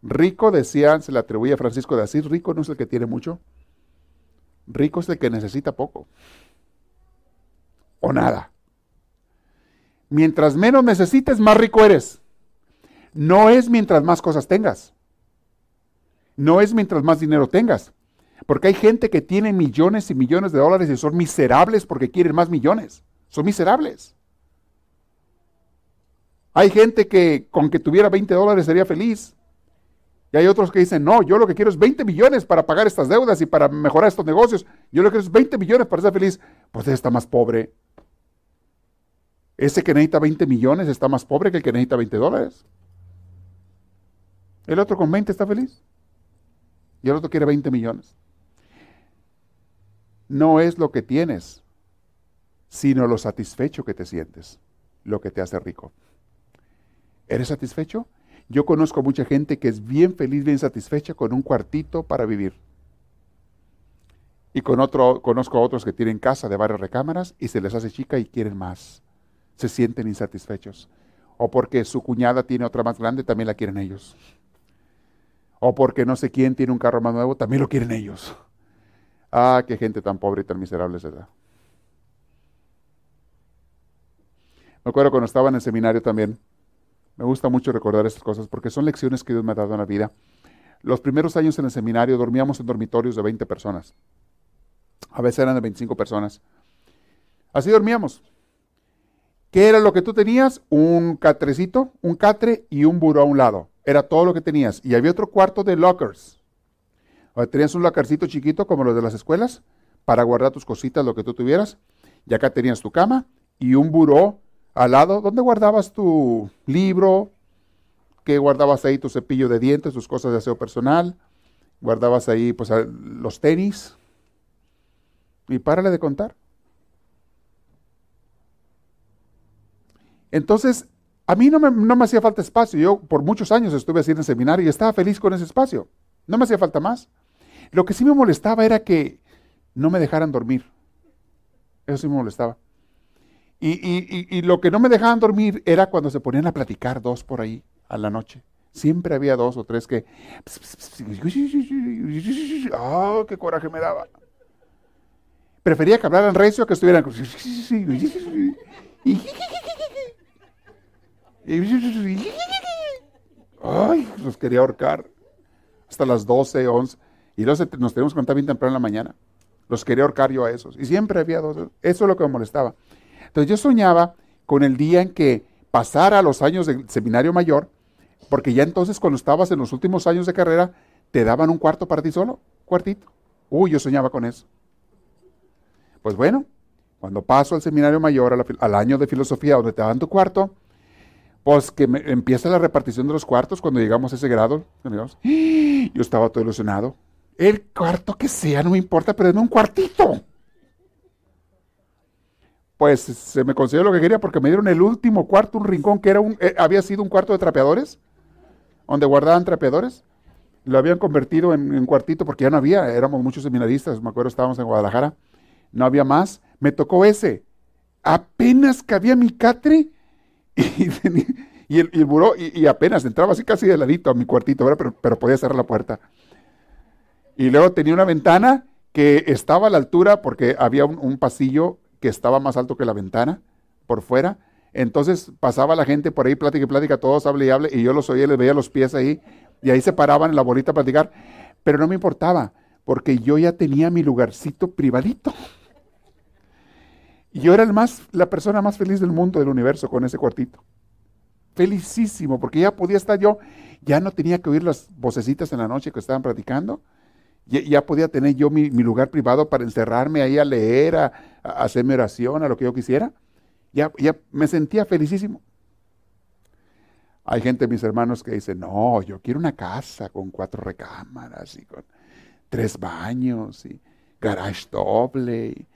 Rico, decían, se le atribuye a Francisco de Asís, rico no es el que tiene mucho, rico es el que necesita poco o nada. Mientras menos necesites, más rico eres. No es mientras más cosas tengas. No es mientras más dinero tengas. Porque hay gente que tiene millones y millones de dólares y son miserables porque quieren más millones. Son miserables. Hay gente que con que tuviera 20 dólares sería feliz. Y hay otros que dicen, no, yo lo que quiero es 20 millones para pagar estas deudas y para mejorar estos negocios. Yo lo que quiero es 20 millones para ser feliz. Pues está más pobre. Ese que necesita 20 millones está más pobre que el que necesita 20 dólares. El otro con 20 está feliz. Y el otro quiere 20 millones. No es lo que tienes, sino lo satisfecho que te sientes, lo que te hace rico. ¿Eres satisfecho? Yo conozco mucha gente que es bien feliz, bien satisfecha con un cuartito para vivir. Y con otro, conozco a otros que tienen casa de varias recámaras y se les hace chica y quieren más se sienten insatisfechos. O porque su cuñada tiene otra más grande, también la quieren ellos. O porque no sé quién tiene un carro más nuevo, también lo quieren ellos. Ah, qué gente tan pobre y tan miserable se da. Me acuerdo cuando estaba en el seminario también. Me gusta mucho recordar estas cosas porque son lecciones que Dios me ha dado en la vida. Los primeros años en el seminario dormíamos en dormitorios de 20 personas. A veces eran de 25 personas. Así dormíamos. ¿Qué era lo que tú tenías? Un catrecito, un catre y un buró a un lado. Era todo lo que tenías. Y había otro cuarto de lockers, tenías un lacarcito chiquito como los de las escuelas para guardar tus cositas, lo que tú tuvieras. Y acá tenías tu cama y un buró al lado donde guardabas tu libro, que guardabas ahí tu cepillo de dientes, tus cosas de aseo personal, guardabas ahí pues los tenis. Y párale de contar. Entonces, a mí no me, hacía falta espacio. Yo por muchos años estuve el seminario y estaba feliz con ese espacio. No me hacía falta más. Lo que sí me molestaba era que no me dejaran dormir. Eso sí me molestaba. Y, lo que no me dejaban dormir era cuando se ponían a platicar dos por ahí a la noche. Siempre había dos o tres que... ¡Oh, qué coraje me daba! Prefería que hablaran recio que estuvieran... ¡Ay! Los quería ahorcar. Hasta las 12, 11. Y luego nos tenemos que contar bien temprano en la mañana. Los quería ahorcar yo a esos. Y siempre había dos. Eso es lo que me molestaba. Entonces yo soñaba con el día en que pasara los años del seminario mayor, porque ya entonces cuando estabas en los últimos años de carrera, te daban un cuarto para ti solo, cuartito. Uy, yo soñaba con eso. Pues bueno, cuando paso al seminario mayor, al año de filosofía, donde te dan tu cuarto, pues que empieza la repartición de los cuartos cuando llegamos a ese grado. Yo estaba todo ilusionado. El cuarto que sea, no me importa, pero en un cuartito pues se me concedió lo que quería porque me dieron el último cuarto, un rincón que era un, eh, había sido un cuarto de trapeadores, donde guardaban trapeadores. Lo habían convertido en, en, cuartito porque ya no había, éramos muchos seminaristas, me acuerdo estábamos en Guadalajara, no había más. Me tocó ese. Apenas cabía mi catre y, el, buró, y, apenas entraba así casi de ladito a mi cuartito, Pero, pero podía cerrar la puerta. Y luego tenía una ventana que estaba a la altura porque había un pasillo que estaba más alto que la ventana por fuera. Entonces pasaba la gente por ahí, plática y plática, todos hable y hable, y yo los oía, les veía los pies ahí, y ahí se paraban en la bolita a platicar. Pero no me importaba, porque yo ya tenía mi lugarcito privadito. Y yo era el más, la persona más feliz del mundo, del universo, con ese cuartito. Felicísimo, porque ya podía estar yo, ya no tenía que oír las vocecitas en la noche que estaban platicando, ya, podía tener yo mi, lugar privado para encerrarme ahí a leer, a, hacerme oración, a lo que yo quisiera. Ya, ya me sentía felicísimo. Hay gente, mis hermanos, que dice, no, yo quiero una casa con cuatro recámaras y con tres baños y garage doble y,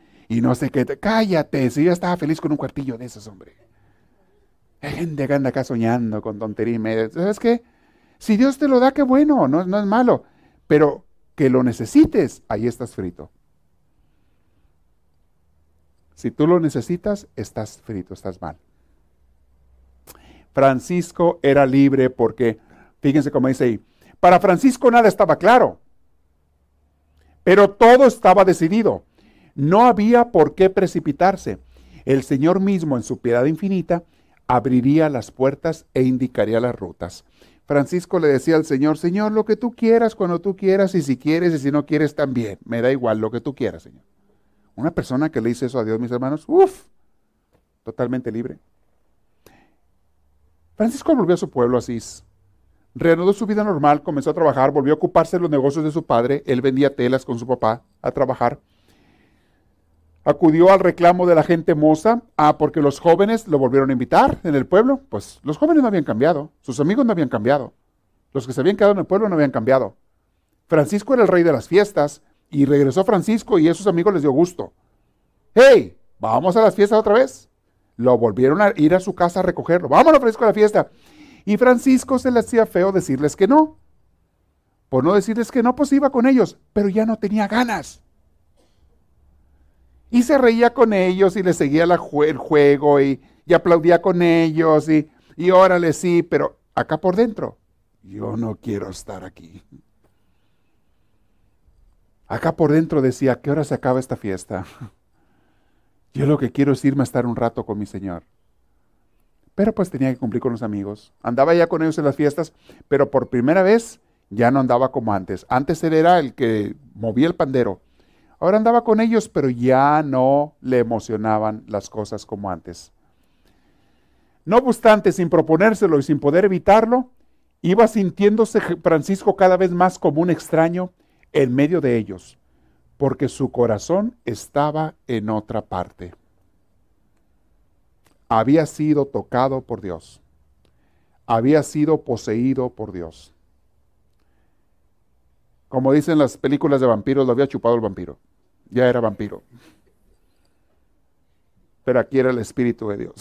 no sé qué. Cállate, si yo estaba feliz con un cuartillo de esos, hombre. Hay gente que anda acá soñando con tontería y. ¿Sabes qué? Si Dios te lo da, qué bueno, no, no es malo. Pero que lo necesites, ahí estás frito. Si tú lo necesitas, estás frito, estás mal. Francisco era libre porque, fíjense cómo dice ahí, para Francisco nada estaba claro, pero todo estaba decidido. No había por qué precipitarse. El Señor mismo, en su piedad infinita, abriría las puertas e indicaría las rutas. Francisco le decía al Señor, Señor, lo que tú quieras, cuando tú quieras, y si quieres, y si no quieres también. Me da igual lo que tú quieras, Señor. Una persona que le dice eso a Dios, mis hermanos, uff, totalmente libre. Francisco volvió a su pueblo, Asís. Reanudó su vida normal, comenzó a trabajar, volvió a ocuparse de los negocios de su padre. Él vendía telas con su papá a trabajar acudió al reclamo de la gente moza, ah, porque los jóvenes lo volvieron a invitar en el pueblo. Pues los jóvenes no habían cambiado, sus amigos no habían cambiado, los que se habían quedado en el pueblo no habían cambiado. Francisco era el rey de las fiestas y regresó Francisco y a sus amigos les dio gusto. ¡Hey! ¿Vamos a las fiestas otra vez? Lo volvieron a ir a su casa a recogerlo. ¡Vámonos, Francisco, a la fiesta! Y Francisco se le hacía feo decirles que no. Por no decirles que no, pues iba con ellos, pero ya no tenía ganas. Y se reía con ellos y le seguía el juego y, aplaudía con ellos y, y órale, sí, pero acá por dentro, yo no quiero estar aquí. Acá por dentro decía, ¿a qué hora se acaba esta fiesta? Yo lo que quiero es irme a estar un rato con mi Señor. Pero pues tenía que cumplir con los amigos. Andaba ya con ellos en las fiestas, pero por primera vez ya no andaba como antes. Antes él era el que movía el pandero. Ahora andaba con ellos, pero ya no le emocionaban las cosas como antes. No obstante, sin proponérselo y sin poder evitarlo, iba sintiéndose Francisco cada vez más como un extraño en medio de ellos, porque su corazón estaba en otra parte. Había sido tocado por Dios. Había sido poseído por Dios. Como dicen las películas de vampiros, lo había chupado el vampiro. Ya era vampiro. Pero aquí era el Espíritu de Dios.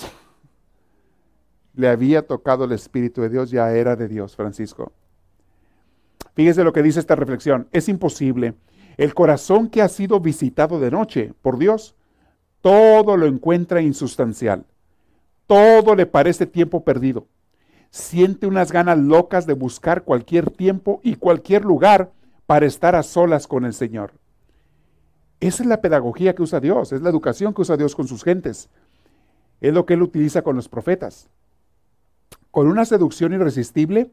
Le había tocado el Espíritu de Dios, ya era de Dios, Francisco. Fíjese lo que dice esta reflexión. Es imposible. El corazón que ha sido visitado de noche por Dios, todo lo encuentra insustancial. Todo le parece tiempo perdido. Siente unas ganas locas de buscar cualquier tiempo y cualquier lugar para estar a solas con el Señor. Esa es la pedagogía que usa Dios, es la educación que usa Dios con sus gentes. Es lo que Él utiliza con los profetas. Con una seducción irresistible,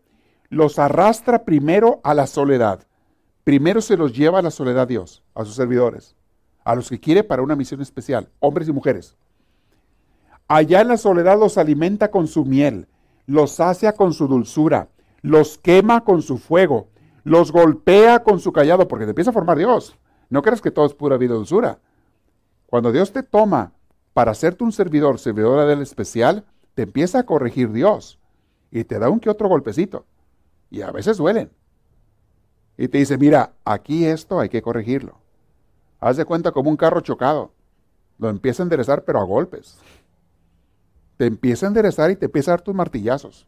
los arrastra primero a la soledad. Primero se los lleva a la soledad Dios, a sus servidores, a los que quiere para una misión especial, hombres y mujeres. Allá en la soledad los alimenta con su miel, los sacia con su dulzura, los quema con su fuego, los golpea con su callado, porque te empieza a formar Dios. No creas que todo es pura vida dulzura. Cuando Dios te toma para hacerte un servidor, servidora del especial, te empieza a corregir Dios y te da un que otro golpecito y a veces duelen. Y te dice, mira, aquí esto hay que corregirlo. Haz de cuenta como un carro chocado. Lo empieza a enderezar, pero a golpes. Te empieza a enderezar y te empieza a dar tus martillazos.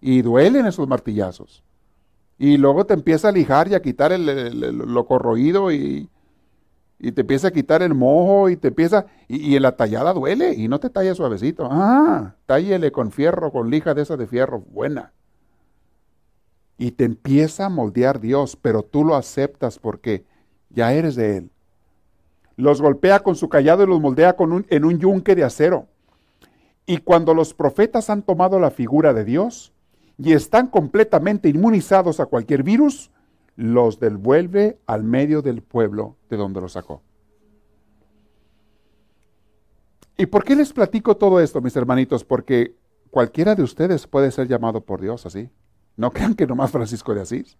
Y duelen esos martillazos. Y luego te empieza a lijar y a quitar lo corroído y, y, te empieza a quitar el mojo y te empieza... Y, en la tallada duele y no te talla suavecito. Ah, tállele con fierro, con lija de esa de fierro, buena y te empieza a moldear Dios, pero tú lo aceptas porque ya eres de Él. Los golpea con su callado y los moldea con en un yunque de acero. Y cuando los profetas han tomado la figura de Dios y están completamente inmunizados a cualquier virus, los devuelve al medio del pueblo de donde los sacó. ¿Y por qué les platico todo esto, mis hermanitos? Porque cualquiera de ustedes puede ser llamado por Dios así. No crean que nomás Francisco de Asís.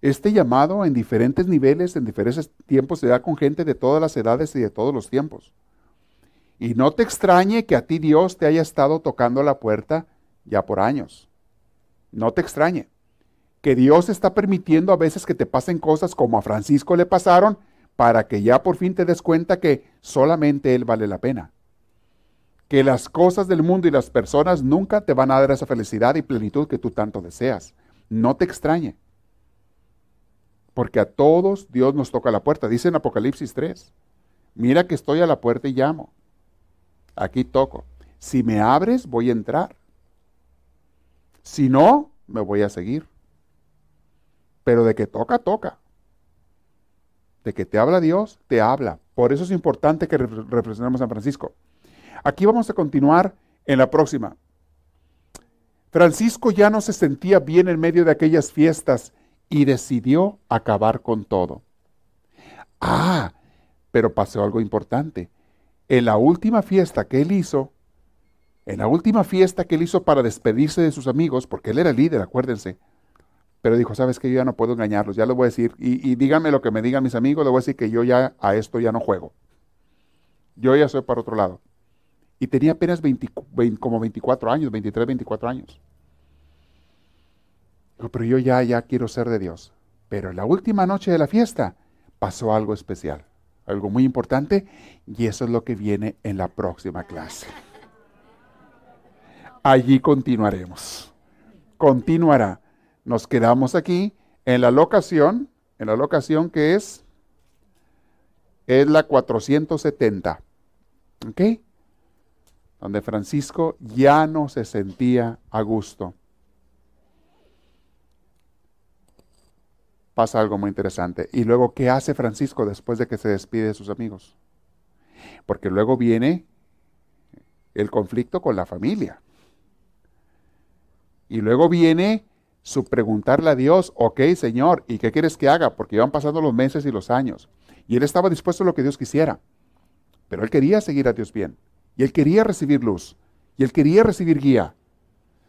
Este llamado en diferentes niveles, en diferentes tiempos, se da con gente de todas las edades y de todos los tiempos. Y no te extrañe que a ti Dios te haya estado tocando la puerta ya por años. No te extrañe. Que Dios está permitiendo a veces que te pasen cosas como a Francisco le pasaron para que ya por fin te des cuenta que solamente Él vale la pena que las cosas del mundo y las personas nunca te van a dar esa felicidad y plenitud que tú tanto deseas. No te extrañe. Porque a todos Dios nos toca la puerta. Dice en Apocalipsis 3, mira que estoy a la puerta y llamo. Aquí toco. Si me abres, voy a entrar. Si no, me voy a seguir. Pero de que toca, toca. De que te habla Dios, te habla. Por eso es importante que reflexionemos a San Francisco. Aquí vamos a continuar en la próxima. Francisco ya no se sentía bien en medio de aquellas fiestas y decidió acabar con todo. Ah, pero pasó algo importante. En la última fiesta que él hizo, en la última fiesta que él hizo para despedirse de sus amigos, porque él era el líder, acuérdense, pero dijo, sabes que yo ya no puedo engañarlos, ya lo voy a decir, y, díganme lo que me digan mis amigos, le voy a decir que yo ya a esto ya no juego. Yo ya soy para otro lado y tenía apenas como 24 años, 23, 24 años. pero yo ya, ya quiero ser de Dios. Pero en la última noche de la fiesta pasó algo especial, algo muy importante, y eso es lo que viene en la próxima clase. Allí continuaremos. Continuará. Nos quedamos aquí en la locación, en la locación que es, es la 470. ¿Ok? donde Francisco ya no se sentía a gusto. Pasa algo muy interesante. Y luego, ¿qué hace Francisco después de que se despide de sus amigos? Porque luego viene el conflicto con la familia. Y luego viene su preguntarle a Dios, ok, Señor, ¿y qué quieres que haga? Porque iban pasando los meses y los años. Y él estaba dispuesto a lo que Dios quisiera. Pero él quería seguir a Dios bien. Y él quería recibir luz. Y él quería recibir guía.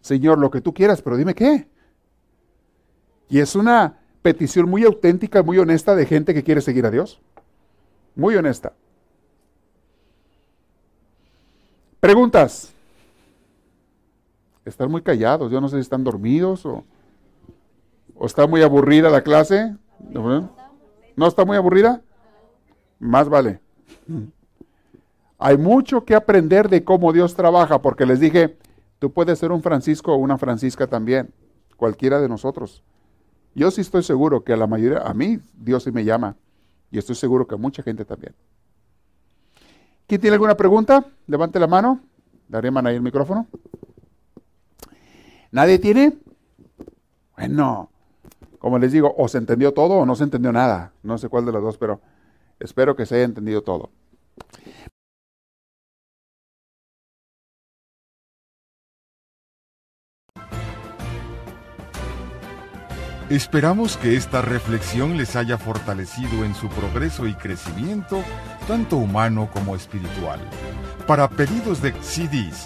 Señor, lo que tú quieras, pero dime qué. Y es una petición muy auténtica, muy honesta de gente que quiere seguir a Dios. Muy honesta. Preguntas. Están muy callados, yo no sé si están dormidos o, o está muy aburrida la clase. ¿No está muy aburrida? Más vale. Hay mucho que aprender de cómo Dios trabaja, porque les dije, tú puedes ser un Francisco o una Francisca también, cualquiera de nosotros. Yo sí estoy seguro que a la mayoría, a mí Dios sí me llama, y estoy seguro que a mucha gente también. ¿Quién tiene alguna pregunta? Levante la mano. Daré ahí el micrófono. ¿Nadie tiene? Bueno, como les digo, o se entendió todo o no se entendió nada. No sé cuál de las dos, pero espero que se haya entendido todo. Esperamos que esta reflexión les haya fortalecido en su progreso y crecimiento, tanto humano como espiritual. Para pedidos de CDs